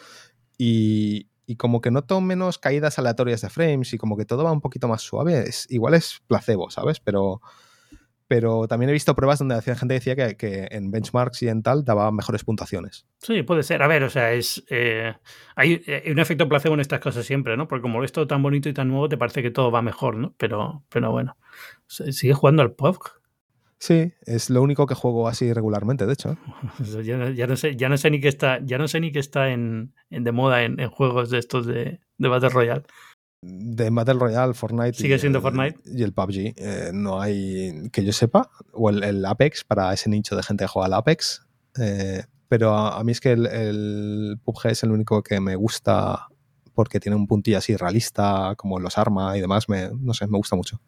y, y como que noto menos caídas aleatorias de frames y como que todo va un poquito más suave. igual es placebo, ¿sabes? Pero, pero también he visto pruebas donde hacía gente decía que, en benchmarks y en tal daba mejores puntuaciones. Sí, puede ser. A ver, o sea, es eh, hay, un efecto placebo en estas cosas siempre, ¿no? Porque como es todo tan bonito y tan nuevo, te parece que todo va mejor, ¿no? Pero, pero bueno, sigue jugando al PUBG. Sí, es lo único que juego así regularmente, de hecho. ya, no sé, ya no sé ni que está, ya no sé ni que está en, de moda en, juegos de estos de, Battle Royale. De Battle Royale, Fortnite. Sigue siendo Fortnite. Y el PUBG. Eh, no hay que yo sepa. O el, Apex para ese nicho de gente que juega al Apex. Eh, pero a, mí es que el, el, PUBG es el único que me gusta porque tiene un puntillo así realista, como los arma y demás. Me, no sé, me gusta mucho.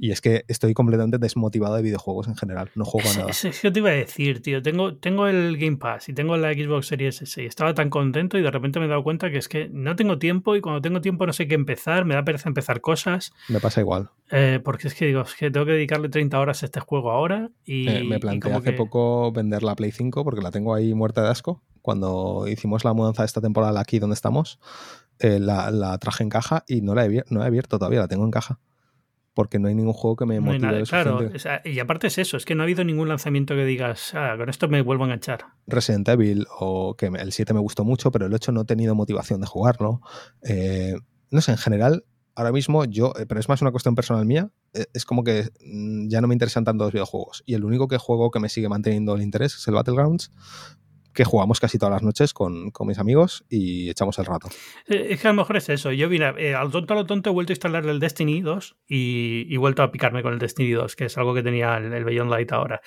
Y es que estoy completamente desmotivado de videojuegos en general. No juego a nada. Es, que te iba a decir, tío. Tengo, tengo el Game Pass y tengo la Xbox Series S. Y estaba tan contento y de repente me he dado cuenta que es que no tengo tiempo y cuando tengo tiempo no sé qué empezar. Me da pereza empezar cosas. Me pasa igual. Eh, porque es que digo, es que tengo que dedicarle 30 horas a este juego ahora. Y, eh, me planteé hace poco vender la Play 5 porque la tengo ahí muerta de asco. Cuando hicimos la mudanza de esta temporada aquí donde estamos, eh, la, la, traje en caja y no la he, no la he abierto todavía, la tengo en caja porque no hay ningún juego que me motive. claro, y aparte es eso, es que no ha habido ningún lanzamiento que digas, ah, con esto me vuelvo a enganchar. Resident Evil, o que el 7 me gustó mucho, pero el 8 no he tenido motivación de jugarlo. Eh, no sé, en general, ahora mismo yo, eh, pero es más una cuestión personal mía, eh, es como que mm, ya no me interesan tanto los videojuegos. Y el único que juego que me sigue manteniendo el interés es el Battlegrounds, que jugamos casi todas las noches con, mis amigos y echamos el rato. Eh, es que a lo mejor es eso. Yo, vine eh, al tonto a lo tonto he vuelto a instalar el Destiny 2 y, he vuelto a picarme con el Destiny 2, que es algo que tenía el, el Beyond Light ahora.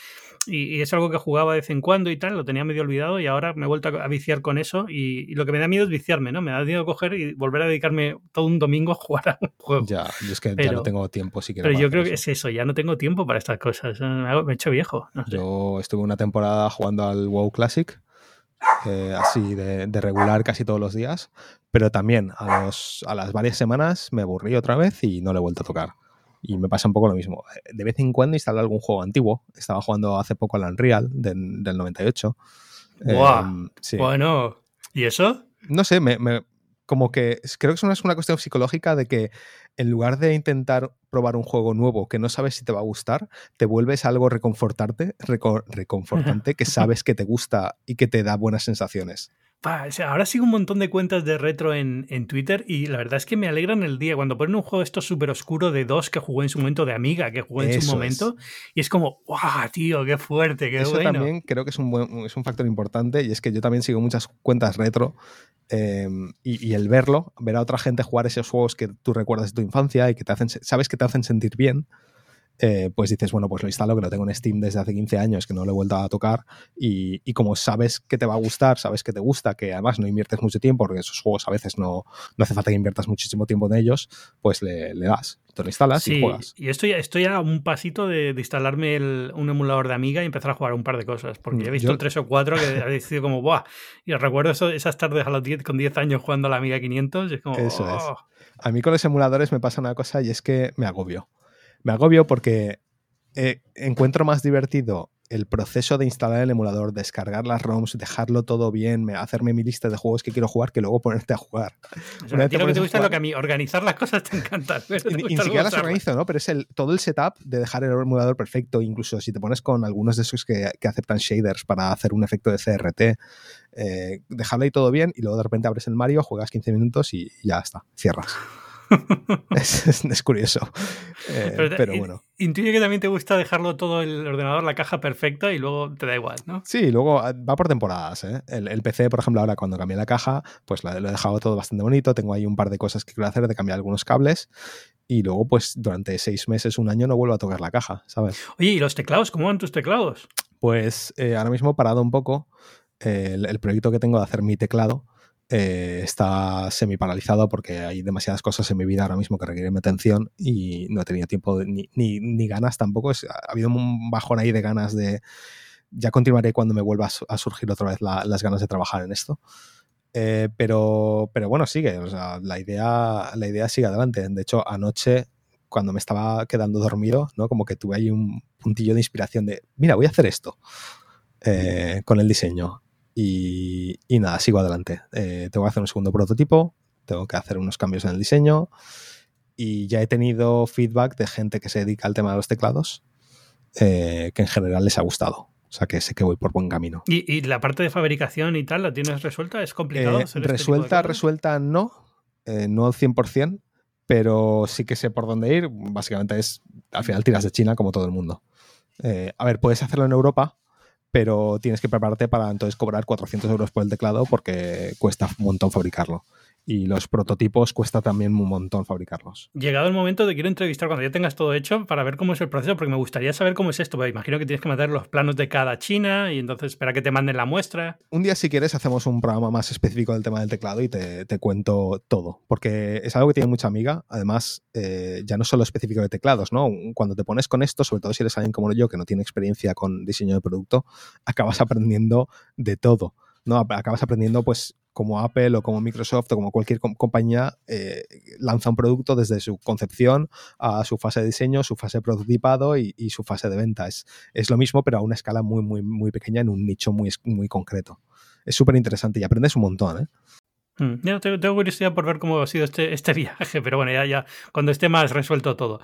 Y, es algo que jugaba de vez en cuando y tal, lo tenía medio olvidado y ahora me he vuelto a viciar con eso y, lo que me da miedo es viciarme, ¿no? Me da miedo coger y volver a dedicarme todo un domingo a jugar a un juego. Ya, yo es que ya no tengo tiempo siquiera. Pero yo creo que es eso, ya no tengo tiempo para estas cosas. Me he hecho viejo. Yo estuve una temporada jugando al WoW Classic eh, así de, regular casi todos los días, pero también a, los, a las varias semanas me aburrí otra vez y no le he vuelto a tocar. Y me pasa un poco lo mismo. De vez en cuando instalo algún juego antiguo. Estaba jugando hace poco al Unreal del, 98. Em, bueno, ¿y eso? No sé, me, como que creo que es una cuestión psicológica de que en lugar de intentar probar un juego nuevo que no sabes si te va a gustar, te vuelves algo reconfortarte, reconfortante que sabes que te gusta y que te da buenas sensaciones. Ahora sigo un montón de cuentas de retro en, Twitter y la verdad es que me alegran el día. Cuando ponen un juego esto súper oscuro de dos que jugué en su momento, de Amiga que jugué en su momento, y es como, ¡guau, tío, qué fuerte, qué Eso también creo que es un, es un factor importante y es que yo también sigo muchas cuentas retro Em, y, el verlo, ver a otra gente jugar esos juegos que tú recuerdas de tu infancia y que te hacen, sabes que te hacen sentir bien, eh, pues dices, bueno, pues lo instalo, que lo tengo en Steam desde hace 15 años, que no lo he vuelto a tocar, y, como sabes que te va a gustar, sabes que te gusta, que además no inviertes mucho tiempo, porque esos juegos a veces no, no hace falta que inviertas muchísimo tiempo en ellos, pues le, das, te lo instalas y juegas. Y estoy, estoy a un pasito de, instalarme un emulador de Amiga y empezar a jugar un par de cosas, porque he visto tres o cuatro que he decidido como, ¡buah! Y recuerdo esas tardes a los 10, con 10 años jugando a la Amiga 500, y es como, Eso es. Oh". A mí con los emuladores me pasa una cosa y es que me agobio me agobio porque eh, encuentro más divertido el proceso de instalar el emulador, descargar las ROMs, dejarlo todo bien, hacerme mi lista de juegos que quiero jugar, que luego ponerte a jugar. lo que te gusta es lo que a mí, organizar las cosas te encanta. Ni, siquiera las organizo, ¿no? Pero es el, todo el setup de dejar el emulador perfecto, incluso si te pones con algunos de esos que, aceptan shaders para hacer un efecto de CRT, eh, dejarlo ahí todo bien y luego de repente abres el Mario, juegas 15 minutos y ya está, cierras. es, curioso. Eh, pero, bueno. Intuye que también te gusta dejarlo todo el ordenador, la caja perfecta y luego te da igual, ¿no? Sí, luego ah, va por temporadas. ¿eh? El, PC, por ejemplo, ahora cuando cambié la caja, pues lo he dejado todo bastante bonito. Tengo ahí un par de cosas que quiero hacer de cambiar algunos cables y luego, pues durante seis meses, un año, no vuelvo a tocar la caja, ¿sabes? Oye, ¿y los teclados? ¿Cómo van tus teclados? Pues eh, ahora mismo he parado un poco el, proyecto que tengo de hacer mi teclado eh, está semi paralizado porque hay demasiadas cosas en mi vida ahora mismo que requieren mi atención y no he tenido tiempo ni, ni, ganas tampoco. ha habido un bajón ahí de ganas de... Ya continuaré cuando me vuelva a surgir otra vez las ganas de trabajar en esto. Eh, pero, pero bueno, sigue. la idea, la idea sigue adelante. De hecho, anoche, cuando me estaba quedando dormido, ¿no? Como que tuve ahí un puntillo de inspiración de, mira, voy a hacer esto eh, con el diseño. Y, nada, sigo adelante. Eh, tengo que hacer un segundo prototipo, tengo que hacer unos cambios en el diseño. Y ya he tenido feedback de gente que se dedica al tema de los teclados, que en general les ha gustado. O sea que sé que voy por buen camino. ¿Y, la parte de fabricación y tal la tienes resuelta? ¿Es complicado? Eh, este resuelta, resuelta no, eh, no al 100%, pero sí que sé por dónde ir. Básicamente es, al final tiras de China como todo el mundo. Eh, a ver, puedes hacerlo en Europa, pero tienes que prepararte para entonces cobrar 400 euros por el teclado porque cuesta un montón fabricarlo y los prototipos cuesta también un montón fabricarlos. Llegado el momento de quiero entrevistar cuando ya tengas todo hecho para ver cómo es el proceso, porque me gustaría saber cómo es esto. imagino que tienes que mandar los planos de cada china y entonces espera que te manden la muestra. Un día, si quieres, hacemos un programa más específico del tema del teclado y te, cuento todo, porque es algo que tiene mucha amiga. Además, eh, ya no solo específico de teclados, ¿no? Cuando te pones con esto, sobre todo si eres alguien como yo que no tiene experiencia con diseño de producto, acabas aprendiendo de todo. ¿no? Acabas aprendiendo pues como Apple o como Microsoft o como cualquier compañía eh, lanza un producto desde su concepción a su fase de diseño, su fase de prototipado y, su fase de venta. Es, es, lo mismo, pero a una escala muy, muy, muy pequeña en un nicho muy, muy concreto. Es súper interesante y aprendes un montón. ¿eh? Hmm, tengo, curiosidad por ver cómo ha sido este, este viaje, pero bueno, ya, ya cuando esté más resuelto todo.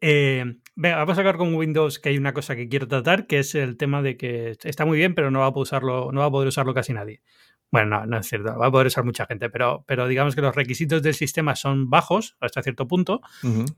Eh, venga, vamos a sacar con Windows que hay una cosa que quiero tratar, que es el tema de que está muy bien, pero no va a, usarlo, no va a poder usarlo casi nadie. Bueno, no, no es cierto, va a poder usar mucha gente, pero, pero digamos que los requisitos del sistema son bajos hasta cierto punto,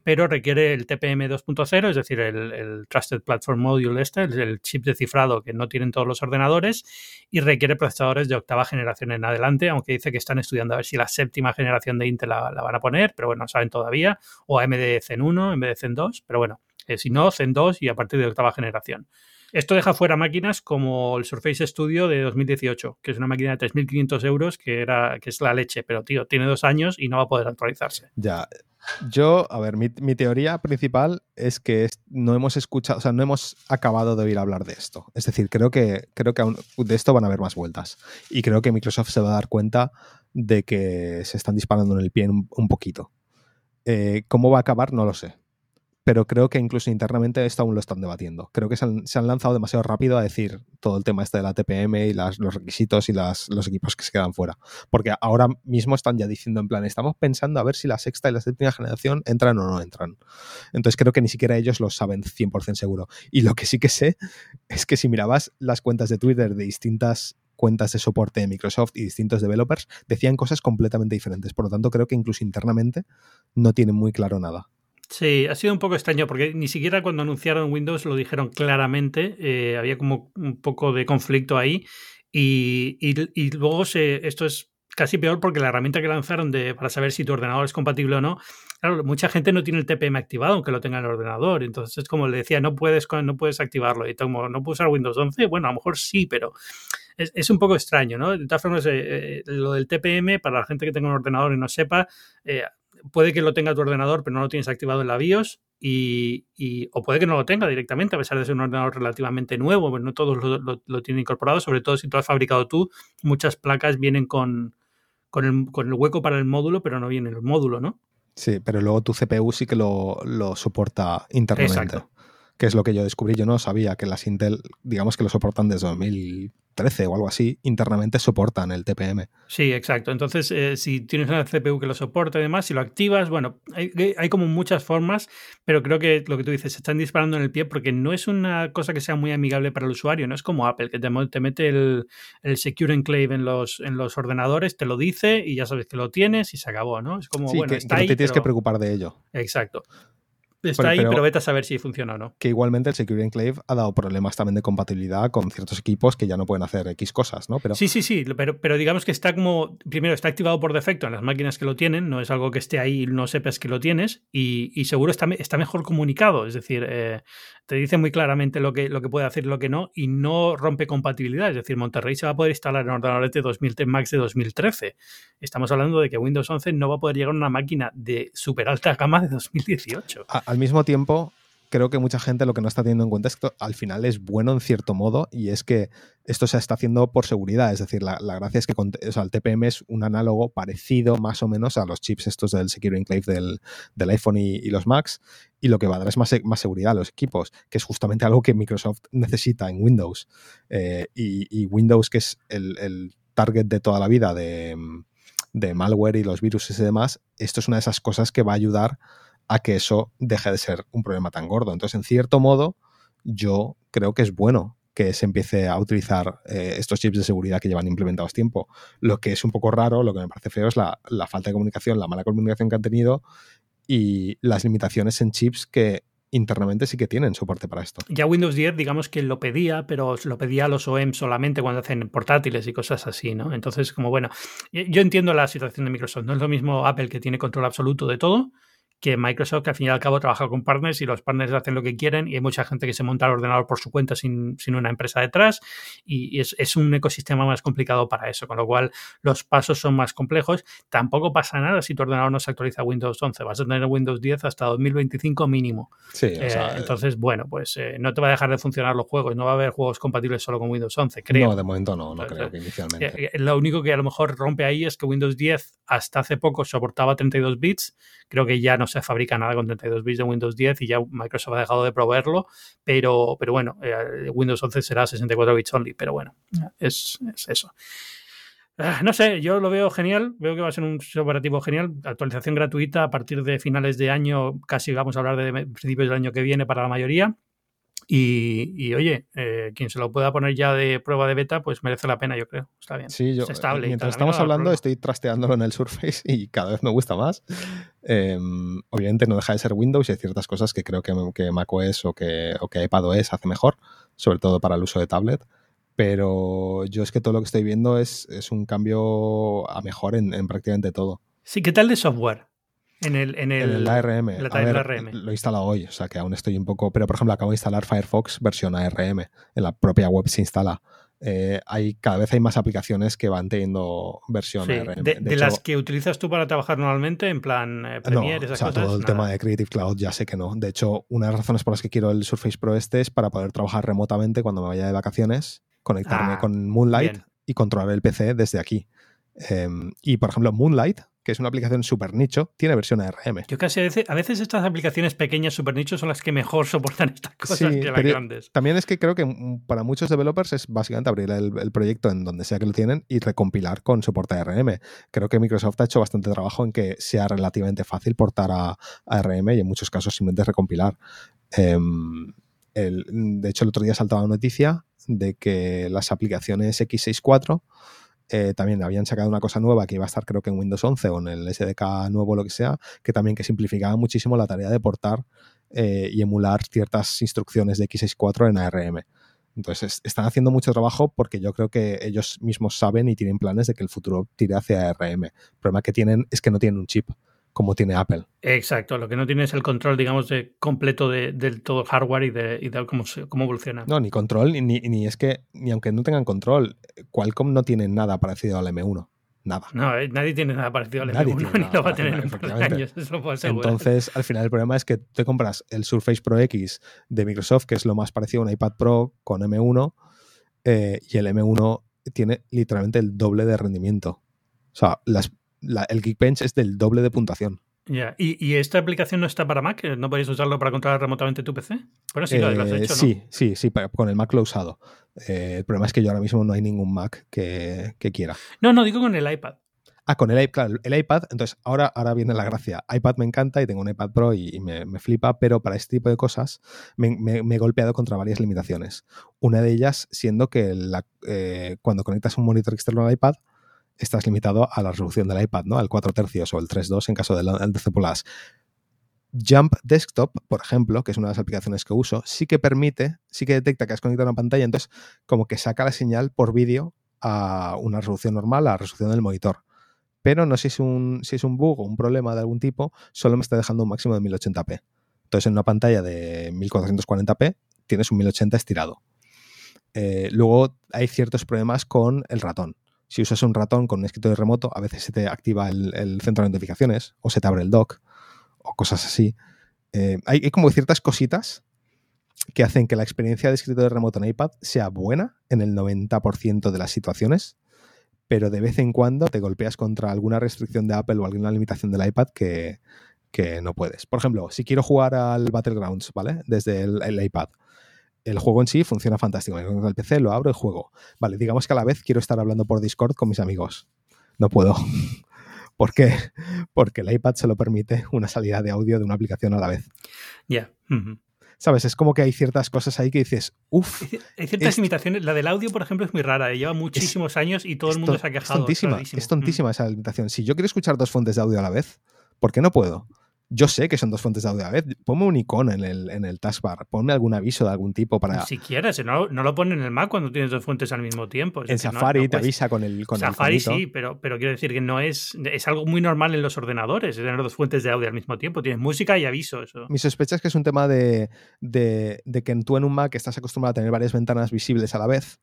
pero requiere el TPM 2.0, es decir, el, Trusted Platform Module este, el, chip de cifrado que no tienen todos los ordenadores, y requiere procesadores de octava generación en adelante, aunque dice que están estudiando a ver si la séptima generación de Intel la, van a poner, pero bueno, no saben todavía, o AMD Zen 1 en vez de Zen 2, pero bueno, eh, si no, Zen 2 y a partir de octava generación. Esto deja fuera máquinas como el Surface Studio de 2018, que es una máquina de 3.500 euros, que, era, que es la leche, pero tío, tiene dos años y no va a poder actualizarse. Ya. Yo, a ver, mi, teoría principal es que no hemos escuchado, o sea, no hemos acabado de oír hablar de esto. Es decir, creo que, creo que de esto van a haber más vueltas. Y creo que Microsoft se va a dar cuenta de que se están disparando en el pie un, poquito. Eh, ¿Cómo va a acabar? No lo sé pero creo que incluso internamente esto aún lo están debatiendo. Creo que se han, lanzado demasiado rápido a decir todo el tema este de la TPM y los requisitos y los equipos que se quedan fuera. Porque ahora mismo están ya diciendo en plan, estamos pensando a ver si la sexta y la séptima generación entran o no entran. Entonces creo que ni siquiera ellos lo saben 100% seguro. Y lo que sí que sé es que si mirabas las cuentas de Twitter de distintas cuentas de soporte de Microsoft y distintos developers, decían cosas completamente diferentes. Por lo tanto, creo que incluso internamente no tienen muy claro nada. Sí, ha sido un poco extraño porque ni siquiera cuando anunciaron Windows lo dijeron claramente. Eh, había como un poco de conflicto ahí. Y, luego se, esto es casi peor porque la herramienta que lanzaron de, para saber si tu ordenador es compatible o no, claro, mucha gente no tiene el TPM activado aunque lo tenga en el ordenador. Entonces es como le decía, no puedes, no puedes activarlo. Y como no puedo usar Windows 11, bueno, a lo mejor sí, pero es, es un poco extraño, ¿no? De todas formas, eh, eh, lo del TPM, para la gente que tenga un ordenador y no sepa, puede que lo tenga tu ordenador, pero no lo tienes activado en la BIOS, y, o puede que no lo tenga directamente, a pesar de ser un ordenador relativamente nuevo, pero no todos lo, tienen incorporado, sobre todo si tú has fabricado tú, muchas placas vienen con, con, el, hueco para el módulo, pero no viene el módulo, ¿no? Sí, pero luego tu CPU sí que lo, soporta internamente que es lo que yo descubrí. Yo no sabía que las Intel, digamos que lo soportan desde 2013 o algo así, internamente soportan el TPM. Sí, exacto. Entonces, eh, si tienes una CPU que lo soporta y demás, si lo activas, bueno, hay, hay, como muchas formas, pero creo que lo que tú dices, se están disparando en el pie porque no es una cosa que sea muy amigable para el usuario, no es como Apple, que te, te mete el, el, Secure Enclave en los, en los ordenadores, te lo dice y ya sabes que lo tienes y se acabó, ¿no? Es como, bueno, que, está no te tienes que preocupar de ello. Exacto. Está ahí, pero, vete a saber si funciona o no. Que igualmente el Security Enclave ha dado problemas también de compatibilidad con ciertos equipos que ya no pueden hacer X cosas, ¿no? Pero... Sí, sí, sí, pero, pero digamos que está como, primero, está activado por defecto en las máquinas que lo tienen, no es algo que esté ahí y no sepas que lo tienes, y, seguro está, está mejor comunicado, es decir, eh, te dice muy claramente lo que, lo que puede hacer y lo que no, y no rompe compatibilidad, es decir, Monterrey se va a poder instalar en ordenadores de 2000 Max de 2013. Estamos hablando de que Windows 11 no va a poder llegar a una máquina de super alta gama de 2018. al mismo tiempo, creo que mucha gente lo que no está teniendo en cuenta es que al final es bueno en cierto modo y es que esto se está haciendo por seguridad. Es decir, la, gracia es que el TPM es un análogo parecido más o menos a los chips estos del Secure Enclave del, del iPhone y, los Macs y lo que va a dar es más, más, seguridad a los equipos, que es justamente algo que Microsoft necesita en Windows. Eh, y, Windows, que es el, target de toda la vida de, de malware y los virus y demás, esto es una de esas cosas que va a ayudar a que eso deje de ser un problema tan gordo. Entonces, en cierto modo, yo creo que es bueno que se empiece a utilizar eh, estos chips de seguridad que llevan implementados tiempo. Lo que es un poco raro, lo que me parece feo es la, falta de comunicación, la mala comunicación que han tenido y las limitaciones en chips que internamente sí que tienen soporte para esto. Ya Windows 10, digamos que lo pedía, pero lo pedía a los OEM solamente cuando hacen portátiles y cosas así, ¿no? Entonces, como bueno, yo entiendo la situación de Microsoft, no es lo mismo Apple que tiene control absoluto de todo, que Microsoft, que al fin y al cabo trabaja con partners y los partners hacen lo que quieren y hay mucha gente que se monta el ordenador por su cuenta sin, una empresa detrás y, es, un ecosistema más complicado para eso, con lo cual los pasos son más complejos. Tampoco pasa nada si tu ordenador no se actualiza a Windows 11, vas a tener Windows 10 hasta 2025 mínimo. Sí, eh, entonces, bueno, pues eh, no te va a dejar de funcionar los juegos, no va a haber juegos compatibles solo con Windows 11, creo. No, de momento no, no creo que inicialmente. Eh, lo único que a lo mejor rompe ahí es que Windows 10 hasta hace poco soportaba 32 bits, creo que ya no se fabrica nada con 32 bits de Windows 10 y ya Microsoft ha dejado de proveerlo, pero, pero bueno, eh, Windows 11 será 64 bits only, pero bueno, es, eso. Ah, no sé, yo lo veo genial, veo que va a ser un operativo genial, actualización gratuita a partir de finales de año, casi vamos a hablar de principios del año que viene para la mayoría. Y, oye, eh, quien se lo pueda poner ya de prueba de beta, pues merece la pena, yo creo. Está bien. Sí, yo, es estable. Mientras estamos hablando, estoy trasteándolo en el Surface y cada vez me gusta más. Em, obviamente no deja de ser Windows y hay ciertas cosas que creo que, que macOS o que, o que iPadOS hace mejor, sobre todo para el uso de tablet. Pero yo es que todo lo que estoy viendo es, es un cambio a mejor en, en prácticamente todo. Sí, ¿qué tal de software? En el, en el, ARM. Lo he instalado hoy, o sea que aún estoy un poco. Pero por ejemplo, acabo de instalar Firefox versión ARM. En la propia web se instala. Eh, hay, cada vez hay más aplicaciones que van teniendo versión ARM. De, las que utilizas tú para trabajar normalmente, en plan eh, Premiere, no, o sea, Todo el tema de Creative Cloud ya sé que no. De hecho, una de las razones por las que quiero el Surface Pro este es para poder trabajar remotamente cuando me vaya de vacaciones, conectarme ah, con Moonlight y controlar el PC desde aquí. Em, y por ejemplo, Moonlight que es una aplicación super nicho, tiene versión ARM. Yo casi a veces, a veces estas aplicaciones pequeñas super nicho son las que mejor soportan estas cosas que las grandes. También es que creo que para muchos developers es básicamente abrir el, proyecto en donde sea que lo tienen y recompilar con soporte ARM. Creo que Microsoft ha hecho bastante trabajo en que sea relativamente fácil portar a, ARM y en muchos casos simplemente recompilar. Em, de hecho, el otro día saltaba una noticia de que las aplicaciones x64 eh, también habían sacado una cosa nueva que iba a estar creo que en Windows 11 o en el SDK nuevo, lo que sea, que también que simplificaba muchísimo la tarea de portar eh, y emular ciertas instrucciones de x64 en ARM. Entonces, están haciendo mucho trabajo porque yo creo que ellos mismos saben y tienen planes de que el futuro tire hacia ARM. El problema que tienen es que no tienen un chip como tiene Apple. Exacto, lo que no tiene es el control, digamos, de, completo de, del todo hardware y de, cómo, cómo, evoluciona. No, ni control, ni, ni, es que, ni aunque no tengan control, Qualcomm no tiene nada parecido al M1. Nada. No, eh, nadie tiene nada parecido al M1, ni lo va a tener en años, eso lo puedo Entonces, al final el problema es que te compras el Surface Pro X de Microsoft, que es lo más parecido a un iPad Pro con M1, eh, y el M1 tiene literalmente el doble de rendimiento. O sea, las, el Geekbench es del doble de puntuación. Ya, ¿Y, esta aplicación no está para Mac? ¿No podéis usarlo para controlar remotamente tu PC? Bueno, sí, lo has eh, hecho, ¿no? Sí, sí, sí, con el Mac lo he usado. Eh, el problema es que yo ahora mismo no hay ningún Mac que, quiera. No, no, digo con el iPad. Ah, con el iPad, el iPad, entonces ahora, ahora viene la gracia. iPad me encanta y tengo un iPad Pro y, me, flipa, pero para este tipo de cosas me, he golpeado contra varias limitaciones. Una de ellas siendo que eh, cuando conectas un monitor externo al iPad, estás limitado a la resolución del iPad, ¿no? Al 4 tercios o el 3.2 en caso del 12 Plus. Jump Desktop, por ejemplo, que es una de las aplicaciones que uso, sí que permite, sí que detecta que has conectado una pantalla, entonces como que saca la señal por vídeo a una resolución normal, a la resolución del monitor. Pero no sé si es un, si es un bug o un problema de algún tipo, solo me está dejando un máximo de 1080p. Entonces en una pantalla de 1440p tienes un 1080 estirado. Eh, luego hay ciertos problemas con el ratón. Si usas un ratón con un escritorio remoto, a veces se te activa el, centro de notificaciones o se te abre el dock o cosas así. Eh, hay, como ciertas cositas que hacen que la experiencia de escritorio remoto en iPad sea buena en el 90% de las situaciones, pero de vez en cuando te golpeas contra alguna restricción de Apple o alguna limitación del iPad que, no puedes. Por ejemplo, si quiero jugar al Battlegrounds, ¿vale? Desde el, iPad. El juego en sí funciona fantástico. El PC lo abro y juego. Vale, digamos que a la vez quiero estar hablando por Discord con mis amigos. No puedo. ¿Por qué? Porque el iPad solo permite una salida de audio de una aplicación a la vez. Ya. ¿Sabes? Es como que hay ciertas cosas ahí que dices, uff. Hay ciertas limitaciones. La del audio, por ejemplo, es muy rara. ¿eh? Lleva muchísimos años y todo el mundo se ha quejado. Es tontísima, es tontísima esa limitación. Si yo quiero escuchar dos fuentes de audio a la vez, ¿por qué no puedo? Yo sé que son dos fuentes de audio a vez. Ponme un icono en el, en el taskbar, ponme algún aviso de algún tipo para. Si no, no lo pone en el Mac cuando tienes dos fuentes al mismo tiempo. en Safari te avisa con el con Safari sí, pero, pero quiero decir que no es. Es algo muy normal en los ordenadores, tener dos fuentes de audio al mismo tiempo. Tienes música y aviso. Eso. Mi sospecha es que es un tema de, de, de que tú en un Mac estás acostumbrado a tener varias ventanas visibles a la vez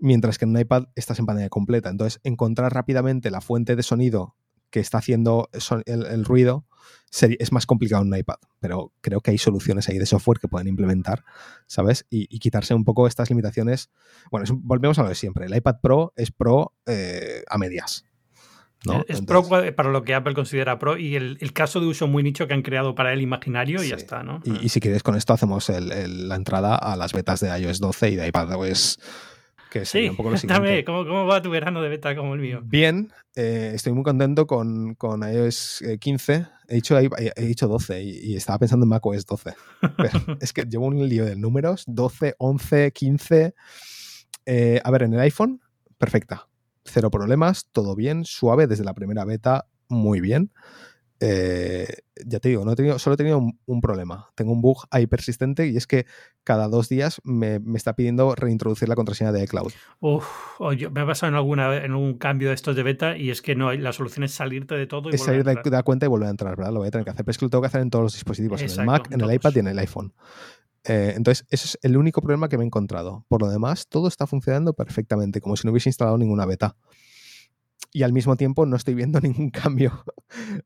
mientras que en un iPad estás en pantalla completa. Entonces, encontrar rápidamente la fuente de sonido que está haciendo el, ruido es más complicado en un iPad, pero creo que hay soluciones ahí de software que pueden implementar, ¿sabes? Y, quitarse un poco estas limitaciones. Bueno, volvemos a lo de siempre. El iPad Pro es Pro eh, a medias. ¿no? Es Pro para lo que Apple considera Pro y el, caso de uso muy nicho que han creado para el imaginario y ya está, ¿no? Y, si quieres, con esto hacemos la entrada a las betas de iOS 12 y de iPadOS que sí, un poco lo siguiente. ¿cómo, ¿cómo, va tu verano de beta como el mío? Bien, eh, estoy muy contento con, con iOS 15. Eh, he dicho, he, dicho 12 y, estaba pensando en macOS 12. es que llevo un lío de números, 12, 11, 15. a ver, en el iPhone, perfecta. Cero problemas, todo bien, suave desde la primera beta, muy bien. Eh, ya te digo, no he tenido, solo he tenido un, problema. Tengo un bug ahí persistente y es que cada dos días me, está pidiendo reintroducir la contraseña de iCloud. Uf, me ha pasado en alguna en un cambio de estos de beta y es que no, la solución es salirte de todo y Es salir de la cuenta y volver a entrar, ¿verdad? Lo voy a tener que hacer, pero es que lo tengo que hacer en todos los dispositivos, en el Mac, en el iPad y en el iPhone. Eh, entonces, ese es el único problema que me he encontrado. Por lo demás, todo está funcionando perfectamente, como si no hubiese instalado ninguna beta y al mismo tiempo no estoy viendo ningún cambio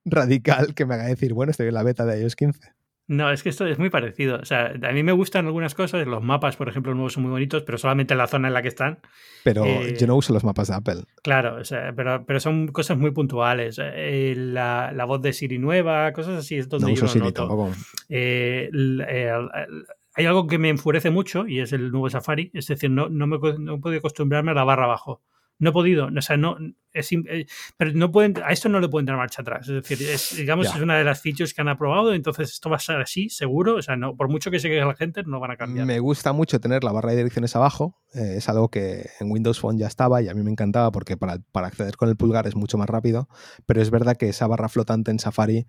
radical que me haga decir, bueno, estoy en la beta de iOS 15. No, es que esto es muy parecido. O sea, a mí me gustan algunas cosas. Los mapas, por ejemplo, nuevos son muy bonitos, pero solamente en la zona en la que están. Pero eh, yo no uso los mapas de Apple. Claro, o sea, pero, pero son cosas muy puntuales. Eh, la, la, voz de Siri nueva, cosas así. Es donde no uso Siri tampoco. Eh, hay algo que me enfurece mucho y es el nuevo Safari. Es decir, no, no, me, no he podido acostumbrarme a la barra abajo. No he podido, o sea, no, es, eh, pero no pueden, a esto no le pueden dar marcha atrás. Es decir, es, digamos, es una de las features que han aprobado, entonces esto va a ser así, seguro. O sea, no, por mucho que se quede la gente, no van a cambiar. Me gusta mucho tener la barra de direcciones abajo. Eh, es algo que en Windows Phone ya estaba y a mí me encantaba porque para, para, acceder con el pulgar es mucho más rápido. Pero es verdad que esa barra flotante en Safari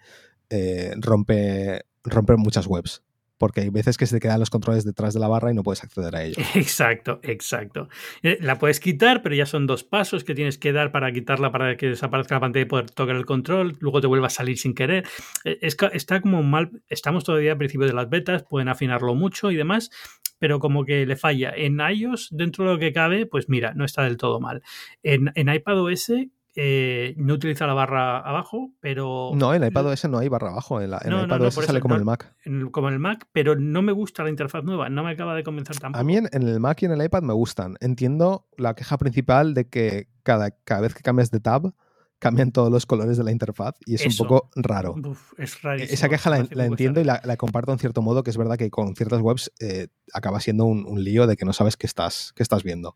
eh, rompe, rompe muchas webs porque hay veces que se te quedan los controles detrás de la barra y no puedes acceder a ellos. Exacto, exacto. Eh, la puedes quitar, pero ya son dos pasos que tienes que dar para quitarla para que desaparezca la pantalla y poder tocar el control, luego te vuelva a salir sin querer. Eh, está como mal, estamos todavía a principios de las betas, pueden afinarlo mucho y demás, pero como que le falla. En iOS, dentro de lo que cabe, pues mira, no está del todo mal. En, en iPadOS eh, no utiliza la barra abajo, pero. No, en el iPadOS no hay barra abajo. En, la, en el iPadOS sale como el Mac. como en el Mac, pero no me gusta la interfaz nueva. No me acaba de convencer tampoco. A mí en, el Mac y en el iPad me gustan. Entiendo la queja principal de que cada, cada vez que cambias de tab cambian todos los colores de la interfaz y es un poco raro. es Esa queja la, entiendo y la, comparto en cierto modo, que es verdad que con ciertas webs eh, acaba siendo un, un, lío de que no sabes qué estás, qué estás viendo.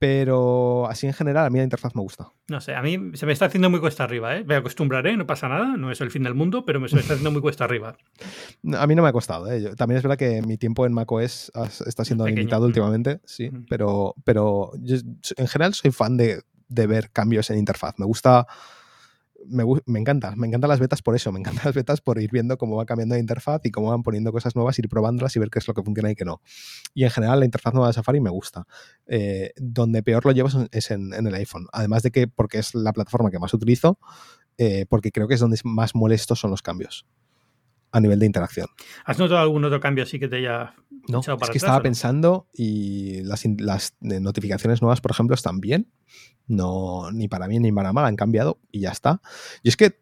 Pero así en general, a mí la interfaz me gusta. No sé, a mí se me está haciendo muy cuesta arriba, ¿eh? Me acostumbraré, no pasa nada, no es el fin del mundo, pero me, se me está haciendo muy cuesta arriba. A mí no me ha costado, ¿eh? también es verdad que mi tiempo en macOS está siendo limitado últimamente, sí, pero, pero yo en general soy fan de, ver cambios en interfaz. Me gusta me, encanta, me encantan las betas por eso, me encantan las betas por ir viendo cómo va cambiando la interfaz y cómo van poniendo cosas nuevas, ir probándolas y ver qué es lo que funciona y qué no. Y en general la interfaz nueva de Safari me gusta. Eh, donde peor lo llevo es en, el iPhone, además de que porque es la plataforma que más utilizo, eh, porque creo que es donde más molestos son los cambios a nivel de interacción. ¿Has notado algún otro cambio así que te haya no, echado para es que estaba pensando y las, las, notificaciones nuevas, por ejemplo, están bien. No, ni para bien ni para mal, han cambiado y ya está. Y es que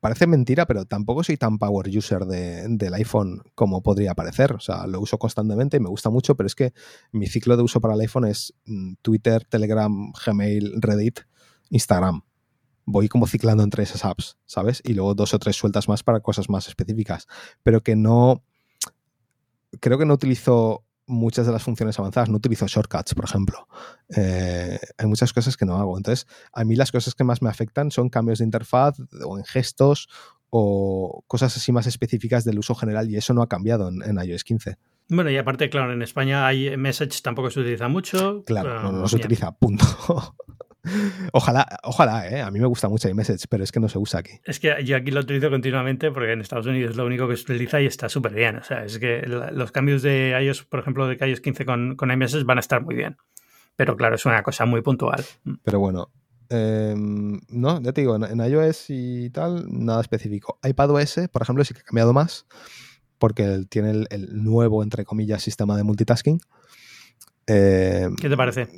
parece mentira, pero tampoco soy tan power user del iPhone como podría parecer. O sea, lo uso constantemente y me gusta mucho, pero es que mi ciclo de uso para el iPhone es mm, Twitter, Telegram, Gmail, Reddit, Instagram voy como ciclando entre esas apps, ¿sabes? Y luego dos o tres sueltas más para cosas más específicas. Pero que no. Creo que no utilizo muchas de las funciones avanzadas, no utilizo shortcuts, por ejemplo. Eh, hay muchas cosas que no hago. Entonces, a mí las cosas que más me afectan son cambios de interfaz o en gestos o cosas así más específicas del uso general y eso no ha cambiado en, iOS 15. Bueno, y aparte, claro, en España hay Message tampoco se utiliza mucho. Claro, no, no se utiliza, punto. Ojalá, ojalá, ¿eh? a mí me gusta mucho iMessage, pero es que no se usa aquí. Es que yo aquí lo utilizo continuamente porque en Estados Unidos es lo único que se utiliza y está súper bien. O sea, es que los cambios de iOS, por ejemplo, de iOS 15 con, con iMessage van a estar muy bien. Pero claro, es una cosa muy puntual. Mm. Pero bueno, em, no, ya te digo, en, iOS y tal, nada específico. iPadOS, por ejemplo, sí que ha cambiado más porque tiene el, el nuevo, entre comillas, sistema de multitasking. Eh, ¿Qué te parece?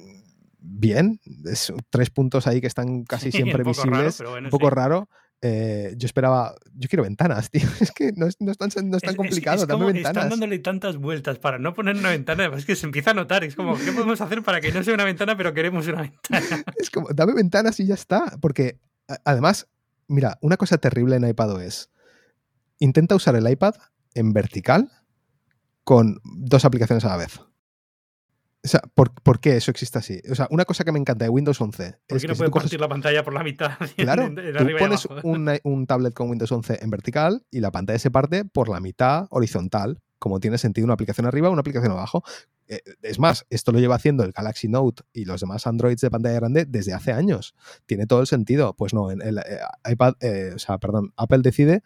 Bien, es tres puntos ahí que están casi siempre visibles, un poco raro. Eh, yo esperaba, yo quiero ventanas, tío. Es que no es, no es tan, no es tan complicado, es, ventanas. Están dándole tantas vueltas para no poner una ventana, es que se empieza a notar. Es como, ¿qué podemos hacer para que no sea una ventana, pero queremos una ventana? es como, dame ventanas y ya está. Porque además, mira, una cosa terrible en iPad es, intenta usar el iPad en vertical con dos aplicaciones a la vez. O sea, ¿por, ¿por, qué eso existe así? O sea, una cosa que me encanta de Windows 11 ¿Por qué no puedes partir la pantalla por la mitad? Claro, tú pones un, tablet con Windows 11 en vertical y la pantalla se parte por la mitad horizontal, como tiene sentido una aplicación arriba o una aplicación abajo. Eh, es más, esto lo lleva haciendo el Galaxy Note y los demás Androids de pantalla grande desde hace años. Tiene todo el sentido. Pues no, en el eh, iPad, eh, o sea, perdón, Apple decide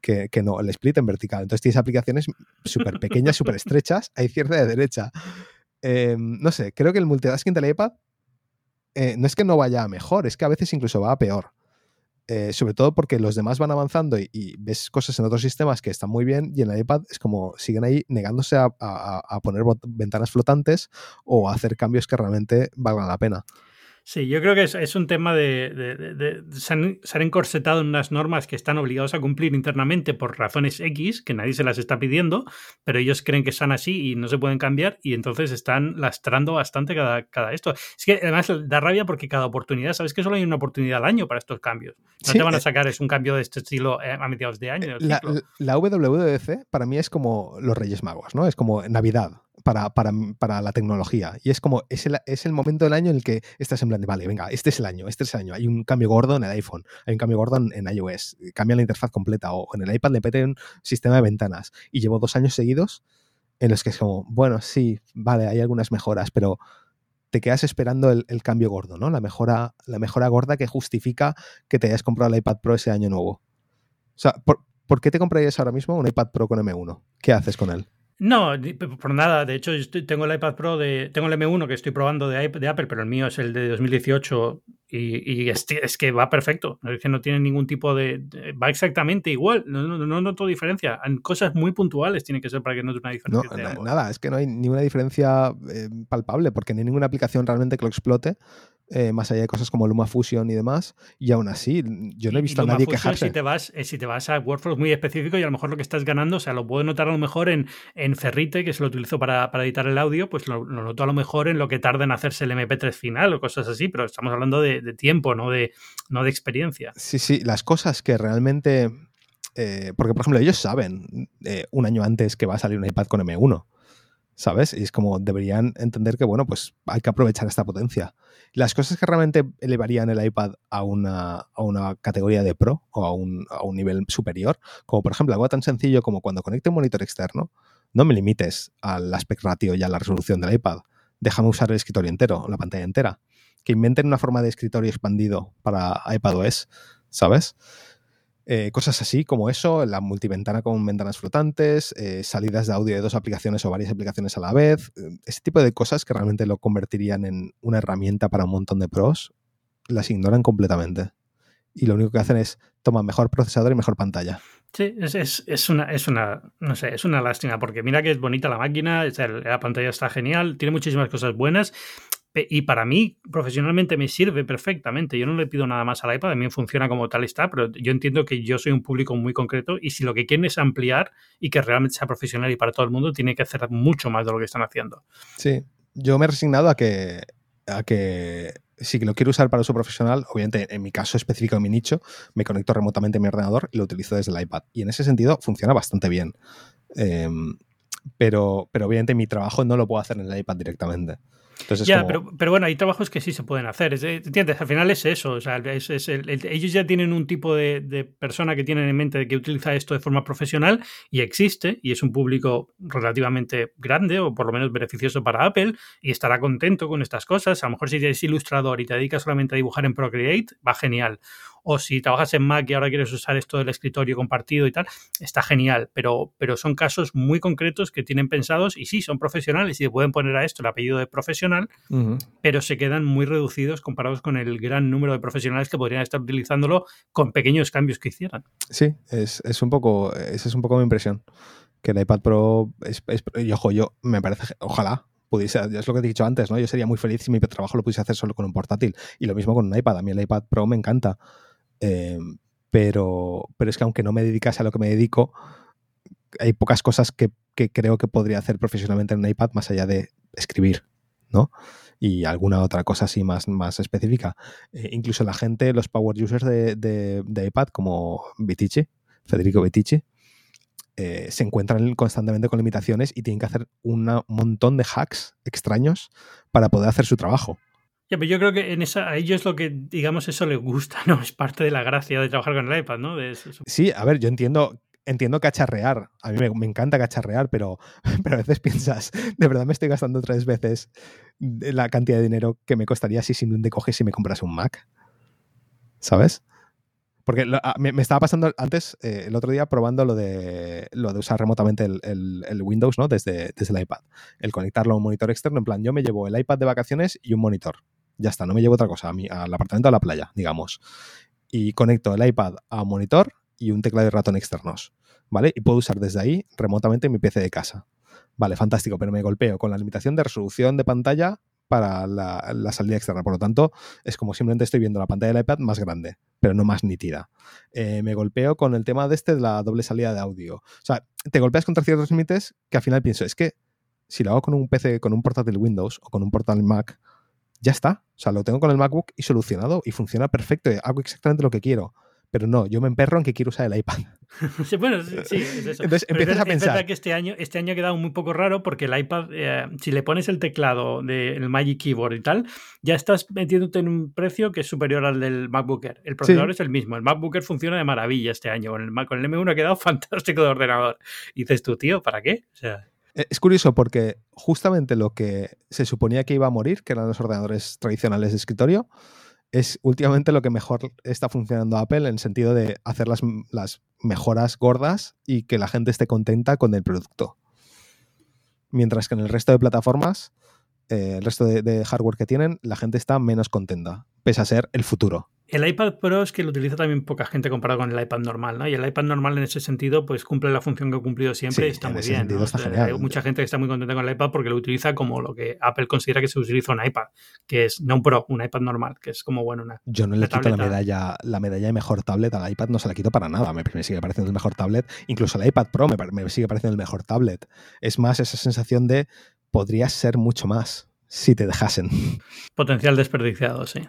que, que, no, el split en vertical. Entonces tienes aplicaciones súper pequeñas, súper estrechas a izquierda y a derecha. Em, no sé, creo que el multitasking del iPad eh, no es que no vaya a mejor, es que a veces incluso va a peor. Eh, sobre todo porque los demás van avanzando y, ves cosas en otros sistemas que están muy bien y en el iPad es como siguen ahí negándose a, a poner ventanas flotantes o a hacer cambios que realmente valgan la pena. Sí, yo creo que es, un tema de, se, han, encorsetado en unas normas que están obligados a cumplir internamente por razones X, que nadie se las está pidiendo, pero ellos creen que están así y no se pueden cambiar y entonces están lastrando bastante cada, cada esto. Es que además da rabia porque cada oportunidad, sabes que solo hay una oportunidad al año para estos cambios. No te van a eh, sacar es un cambio de este estilo eh, a mediados de año. La, la WWDC para mí es como los Reyes Magos, ¿no? Es como Navidad para, para, para, la tecnología. Y es como, es el, es el momento del año en el que estás en plan de, vale, venga, este es el año, este es el año. Hay un cambio gordo en el iPhone, hay un cambio gordo en, iOS, cambia la interfaz completa o en el iPad le peten un sistema de ventanas. Y llevo dos años seguidos en los que es como, bueno, sí, vale, hay algunas mejoras, pero te quedas esperando el, cambio gordo, ¿no? La mejora, la mejora gorda que justifica que te hayas comprado el iPad Pro ese año nuevo. O sea, ¿por, ¿por qué te comprarías ahora mismo un iPad Pro con M1? ¿Qué haces con él? No, por nada. De hecho, tengo el iPad Pro de. Tengo el M1 que estoy probando de, de Apple, pero el mío es el de 2018 y, es, que va perfecto. Es que no tiene ningún tipo de. va exactamente igual. No, no, noto diferencia. En cosas muy puntuales tiene que ser para que note una diferencia. No, nada, es que no hay ninguna diferencia eh, palpable porque no hay ninguna aplicación realmente que lo explote. Eh, más allá de cosas como LumaFusion y demás, y aún así, yo no he visto a nadie quejarse. Si te, vas, eh, si te vas a workflows muy específicos y a lo mejor lo que estás ganando, o sea, lo puedo notar a lo mejor en, en Ferrite, que se lo utilizo para, editar el audio, pues lo, noto a lo mejor en lo que tarda en hacerse el MP3 final o cosas así, pero estamos hablando de, tiempo, no de, no de experiencia. Sí, sí, las cosas que realmente... Eh, porque, por ejemplo, ellos saben un año antes que va a salir un iPad con M1. ¿Sabes? Y es como deberían entender que, bueno, pues hay que aprovechar esta potencia. Las cosas que realmente elevarían el iPad a una, a una categoría de pro o a un, a un, nivel superior, como por ejemplo algo tan sencillo como cuando conecte un monitor externo, no me limites al aspect ratio y a la resolución del iPad. Déjame usar el escritorio entero, la pantalla entera. Que inventen una forma de escritorio expandido para iPadOS ¿sabes? Eh, cosas así como eso, la multiventana con ventanas flotantes, eh, salidas de audio de dos aplicaciones o varias aplicaciones a la vez, eh, ese tipo de cosas que realmente lo convertirían en una herramienta para un montón de pros, las ignoran completamente. Y lo único que hacen es tomar mejor procesador y mejor pantalla. Sí, es, una, es una, no sé, es una lástima, porque mira que es bonita la máquina, la pantalla está genial, tiene muchísimas cosas buenas, y para mí, profesionalmente, me sirve perfectamente. Yo no le pido nada más al iPad, también funciona como tal está, pero yo entiendo que yo soy un público muy concreto y si lo que quieren es ampliar y que realmente sea profesional y para todo el mundo, tiene que hacer mucho más de lo que están haciendo. Sí, yo me he resignado a que, a que si lo quiero usar para uso profesional, obviamente en mi caso específico, en mi nicho, me conecto remotamente a mi ordenador y lo utilizo desde el iPad. Y en ese sentido funciona bastante bien. Em, pero, pero obviamente mi trabajo no lo puedo hacer en el iPad directamente ya, pero, pero, bueno, hay trabajos que sí se pueden hacer. ¿Entiendes? Al final es eso. O sea, ellos ya tienen un tipo de, persona que tienen en mente que utiliza esto de forma profesional y existe y es un público relativamente grande o por lo menos beneficioso para Apple y estará contento con estas cosas. A lo mejor si eres ilustrador y te dedicas solamente a dibujar en Procreate, va genial o si trabajas en Mac y ahora quieres usar esto del escritorio compartido y tal, está genial, pero, pero son casos muy concretos que tienen pensados y sí, son profesionales y pueden poner a esto el apellido de profesional, pero se quedan muy reducidos comparados con el gran número de profesionales que podrían estar utilizándolo con pequeños cambios que hicieran. Sí, es, un poco, esa es un poco mi impresión. Que el iPad Pro es, y ojo, yo me parece, ojalá, pudiese, es lo que he dicho antes, ¿no? Yo sería muy feliz si mi trabajo lo pudiese hacer solo con un portátil. Y lo mismo con un iPad. A mí el iPad Pro me encanta. Eh, pero, pero es que aunque no me dedicase a lo que me dedico, hay pocas cosas que, creo que podría hacer profesionalmente en un iPad más allá de escribir, ¿no? Y alguna otra cosa así más, más específica. Eh, incluso la gente, los power users de, iPad, como Vitici, Federico Vitici, eh, se encuentran constantemente con limitaciones y tienen que hacer un montón de hacks extraños para poder hacer su trabajo. Ya, pero yo creo que en esa, a ellos lo que, digamos, eso les gusta, ¿no? Es parte de la gracia de trabajar con el iPad, ¿no? Sí, a ver, yo entiendo, entiendo cacharrear. A mí me, encanta cacharrear, pero, pero a veces piensas, de verdad me estoy gastando tres veces la cantidad de dinero que me costaría si simplemente coges y me compras un Mac. ¿Sabes? Porque me, estaba pasando antes, eh, el otro día, probando lo de, lo de usar remotamente el, Windows, ¿no? Desde, desde el iPad. El conectarlo a un monitor externo. En plan, yo me llevo el iPad de vacaciones y un monitor. Ya está, no me llevo otra cosa, a mi, al apartamento a la playa, digamos. Y conecto el iPad a un monitor y un teclado y ratón externos, ¿vale? Y puedo usar desde ahí remotamente mi PC de casa. Vale, fantástico, pero me golpeo con la limitación de resolución de pantalla para la, salida externa. Por lo tanto, es como simplemente estoy viendo la pantalla del iPad más grande, pero no más nítida. Eh, me golpeo con el tema de este de la doble salida de audio. O sea, te golpeas contra ciertos límites que al final pienso, es que si lo hago con un PC, con un portátil Windows o con un portátil Mac, ya está. O sea, lo tengo con el MacBook y solucionado y funciona perfecto. Hago exactamente lo que quiero. Pero no, yo me emperro en que quiero usar el iPad. bueno, sí, es eso. Entonces empiezas a pensar. Es verdad que este año, este año ha quedado muy poco raro porque el iPad, eh, si le pones el teclado del Magic Keyboard y tal, ya estás metiéndote en un precio que es superior al del MacBook Air. El procesador es el mismo. El MacBook Air funciona de maravilla este año. Con el, con el M1 ha quedado fantástico de ordenador. Y dices tú, tío, ¿para qué? O sea. Eh, es curioso porque justamente lo que se suponía que iba a morir, que eran los ordenadores tradicionales de escritorio, es últimamente lo que mejor está funcionando Apple en sentido de hacer las, mejoras gordas y que la gente esté contenta con el producto. Mientras que en el resto de plataformas, eh, el resto de, hardware que tienen, la gente está menos contenta, pese a ser el futuro. El iPad Pro es que lo utiliza también poca gente comparado con el iPad normal, ¿no? Y el iPad normal en ese sentido, pues cumple la función que ha cumplido siempre y está muy bien. Hay mucha gente que está muy contenta con el iPad porque lo utiliza como lo que Apple considera que se utiliza un iPad, que es no un Pro, un iPad normal, que es como bueno una. Yo no le quito la medalla, la medalla de mejor tablet al iPad, no se la quito para nada. Me, sigue pareciendo el mejor tablet. Incluso el iPad Pro me, me sigue pareciendo el mejor tablet. Es más esa sensación de podría ser mucho más si te dejasen. Potencial desperdiciado, sí.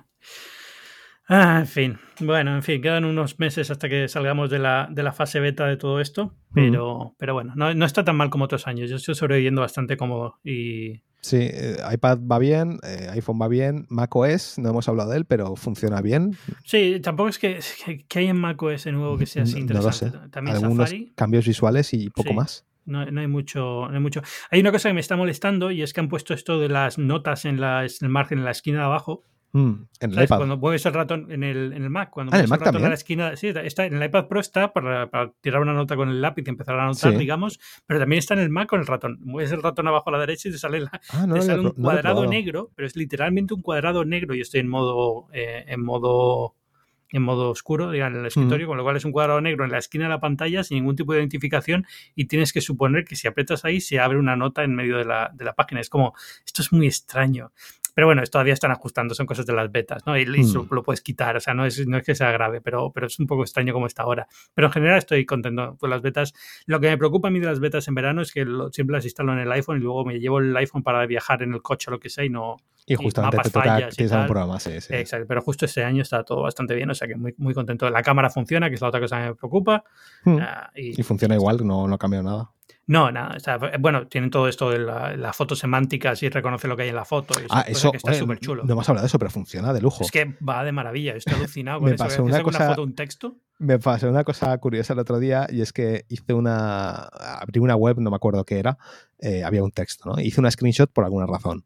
Ah, en fin, bueno, en fin, quedan unos meses hasta que salgamos de la, de la fase beta de todo esto, pero, pero bueno, no, no, está tan mal como otros años. Yo estoy sobreviviendo bastante cómodo y... Sí, eh, iPad va bien, eh, iPhone va bien, macOS, no hemos hablado de él, pero funciona bien. Sí, tampoco es que, que, hay en macOS de nuevo que sea así interesante. No También Algunos cambios visuales y poco más. No, no, hay mucho, no hay mucho. Hay una cosa que me está molestando y es que han puesto esto de las notas en, la, en el margen, en la esquina de abajo, Mm, en el iPad. Cuando mueves el ratón en el, en el Mac, cuando Ah, mueves el Mac ratón también. a la esquina, sí, está, en el iPad Pro está para, para tirar una nota con el lápiz y empezar a anotar, Sí. digamos, pero también está en el Mac con el ratón. Mueves el ratón abajo a la derecha y te sale, la- Ah, no te lo sale había un no cuadrado negro, pero es literalmente un cuadrado negro y estoy en modo, eh, en modo en modo oscuro digamos, en el escritorio, con lo cual es un cuadrado negro en la esquina de la pantalla sin ningún tipo de identificación y tienes que suponer que si aprietas ahí se abre una nota en medio de la, de la página. Es como, esto es muy extraño. Pero bueno, todavía están ajustando, son cosas de las betas, ¿no? Y, y Hmm. eso lo puedes quitar, o sea, no es, no es que sea grave, pero, pero es un poco extraño como está ahora. Pero en general estoy contento con las betas. Lo que me preocupa a mí de las betas en verano es que lo- siempre las instalo en el iPhone y luego me llevo el iPhone para viajar en el coche o lo que sea y no... Y justamente mapas te toca fallas y tal. programa, sí, sí. Exacto, pero justo este año está todo bastante bien, o sea que muy, muy contento. La cámara funciona, que es la otra cosa que me preocupa. Mm. ah, y, Y funciona igual, no, no ha cambiado nada. No, nada. o sea, bueno, tienen todo esto de la, la foto semántica, sí reconoce lo que hay en la foto. y Ah, eso, que está súper chulo. no hemos hablado de eso, pero funciona de lujo. Es que va de maravilla, estoy alucinado con Me eso. pasó ¿Ves una alguna cosa- foto, un texto? Me pasó una cosa curiosa el otro día y es que hice una. Abrí una web, no me acuerdo qué era. eh, había un texto, ¿no? Hice una screenshot por alguna razón.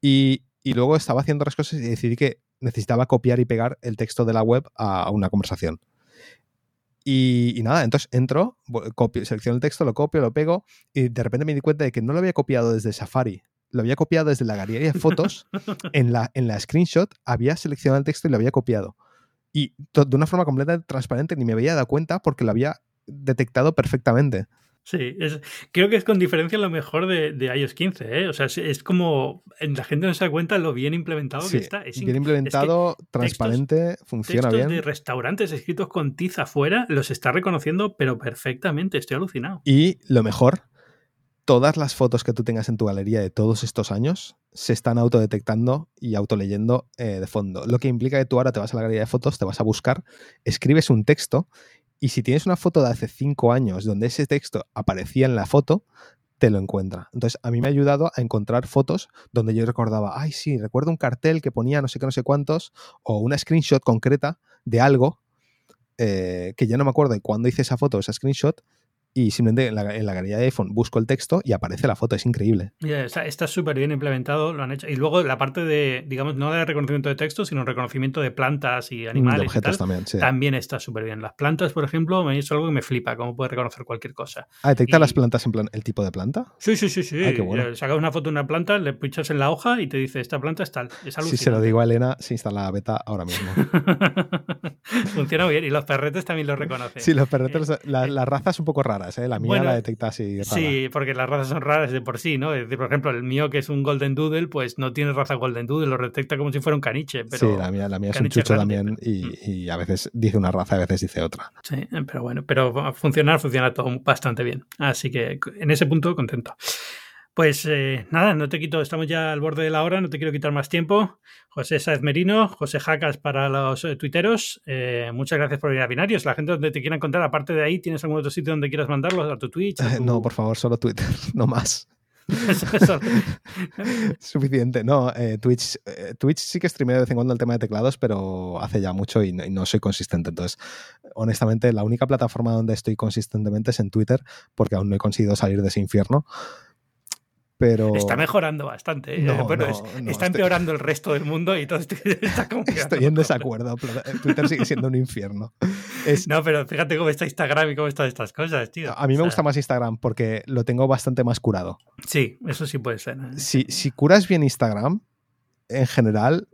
Y, y luego estaba haciendo otras cosas y decidí que necesitaba copiar y pegar el texto de la web a una conversación. Y, y nada, entonces entro, copio, selecciono el texto, lo copio, lo pego y de repente me di cuenta de que no lo había copiado desde Safari, lo había copiado desde la galería de fotos. en, la, en la screenshot había seleccionado el texto y lo había copiado. Y de una forma completamente transparente, ni me había dado cuenta porque lo había detectado perfectamente. Sí, es- creo que es con diferencia lo mejor de, de iOS 15, ¿eh? O sea, es, es como la gente no se da cuenta lo bien implementado Sí, que está. Es bien implementado, transparente, funciona textos bien. de restaurantes escritos con tiza afuera los está reconociendo, pero perfectamente. Estoy alucinado. Y lo mejor, todas las fotos que tú tengas en tu galería de todos estos años se están autodetectando y autoleyendo eh, de fondo. Lo que implica que tú ahora te vas a la galería de fotos, te vas a buscar, escribes un texto y si tienes una foto de hace cinco años donde ese texto aparecía en la foto, te lo encuentra. Entonces, a mí me ha ayudado a encontrar fotos donde yo recordaba, ay, sí, recuerdo un cartel que ponía no sé qué, no sé cuántos, o una screenshot concreta de algo eh, que ya no me acuerdo de cuándo hice esa foto, esa screenshot, y simplemente en la, en la galería de iPhone busco el texto y aparece la foto, es increíble. Está súper bien implementado, lo han hecho. Y luego la parte de, digamos, no de reconocimiento de texto, sino reconocimiento de plantas y animales de y objetos tal, también, sí. también está súper bien. Las plantas, por ejemplo, me es algo que me flipa, cómo puede reconocer cualquier cosa. Ah, detecta y- las plantas en plan, el tipo de planta. Sí, sí, sí, sí. Ah, qué bueno. Eh, Sacas una foto de una planta, le pinchas en la hoja y te dice, esta planta es tal. Es Si se lo digo a Elena, se instala la beta ahora mismo. Funciona bien. Y los perretes también lo reconocen. Sí, los perretes, la- las razas un poco raras, ¿eh? La mía Bueno, la detecta así rara. Sí, porque las razas son raras de por sí, ¿no? Es decir, por ejemplo, el mío, que es un Golden Doodle, pues no tiene raza Golden Doodle, lo detecta como si fuera un caniche. Pero, sí, la mía, la mía es un chucho grande, también pero- y, y a veces dice una raza, a veces dice otra. Sí, pero bueno, pero funcionar, funciona todo bastante bien. Así que en ese punto, contento. Pues eh, nada, no te quito, estamos ya al borde de la hora, no te quiero quitar más tiempo. José Saez Merino, José Jacas para los eh, tuiteros, eh, muchas gracias por venir a Binarios. La gente donde te quiera encontrar, aparte de ahí, ¿tienes algún otro sitio donde quieras mandarlos? ¿A tu Twitch? a tu- No, por favor, solo Twitter, no más. Suficiente. No, eh, Twitch, eh, Twitch sí que streameo de vez en cuando el tema de teclados, pero hace ya mucho y no, y no soy consistente. Entonces, honestamente, la única plataforma donde estoy consistentemente es en Twitter, porque aún no he conseguido salir de ese infierno. Pero Está mejorando bastante. ¿eh? No, bueno, no, es- no, está estoy- empeorando el resto del mundo y todo esto está como estoy en desacuerdo. pero Twitter sigue siendo un infierno. Es, No, pero fíjate cómo está Instagram y cómo están estas cosas, tío. a mí me O sea, gusta más Instagram porque lo tengo bastante más curado. Sí, eso sí puede ser. ¿eh? Si, si curas bien Instagram, en general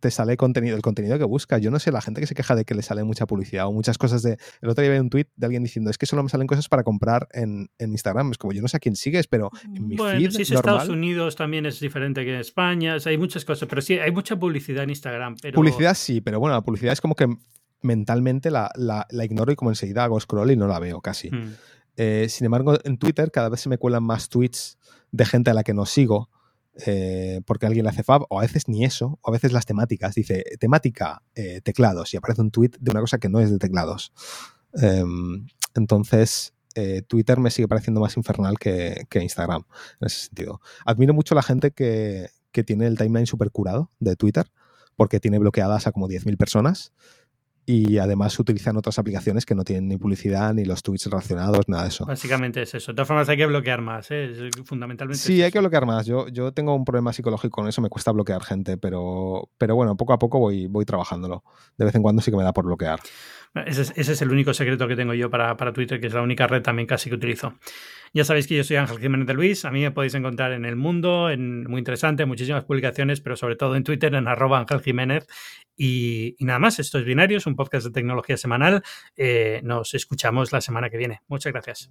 te sale contenido, el contenido que buscas. Yo no sé, la gente que se queja de que le sale mucha publicidad o muchas cosas de. El otro día vi un tweet de alguien diciendo: Es que solo me salen cosas para comprar en, en Instagram. Es como yo no sé a quién sigues, pero en mi Bueno, feed si es normal. Estados Unidos también es diferente que en España, o sea, hay muchas cosas, pero sí, hay mucha publicidad en Instagram. Pero... Publicidad sí, pero bueno, la publicidad es como que mentalmente la, la- la ignoro y como enseguida hago scroll y no la veo casi. Mm. Eh, sin embargo, en Twitter cada vez se me cuelan más tweets de gente a la que no sigo. Eh, porque alguien le hace fab, o a veces ni eso, o a veces las temáticas. Dice temática eh, teclados y aparece un tweet de una cosa que no es de teclados. Em, entonces, eh, Twitter me sigue pareciendo más infernal que, que Instagram en ese sentido. Admiro mucho la gente que, que tiene el timeline super curado de Twitter, porque tiene bloqueadas a como 10.000 personas y además utilizan otras aplicaciones que no tienen ni publicidad ni los tweets relacionados, nada de eso. Básicamente es eso. De todas formas hay que bloquear más, ¿eh? fundamentalmente. Sí, hay que bloquear más. Yo, yo tengo un problema psicológico con eso, me cuesta bloquear gente, pero, pero bueno, poco a poco voy, voy trabajándolo. De vez en cuando sí que me da por bloquear. Ese es, el único secreto que tengo yo para, para, Twitter, que es la única red también casi que utilizo. Ya sabéis que yo soy Ángel Jiménez de Luis. A mí me podéis encontrar en El Mundo, en muy interesante, muchísimas publicaciones, pero sobre todo en Twitter, en arroba Ángel Jiménez. Y, nada más, esto es Binarios, un podcast de tecnología semanal. Eh, nos escuchamos la semana que viene. Muchas gracias.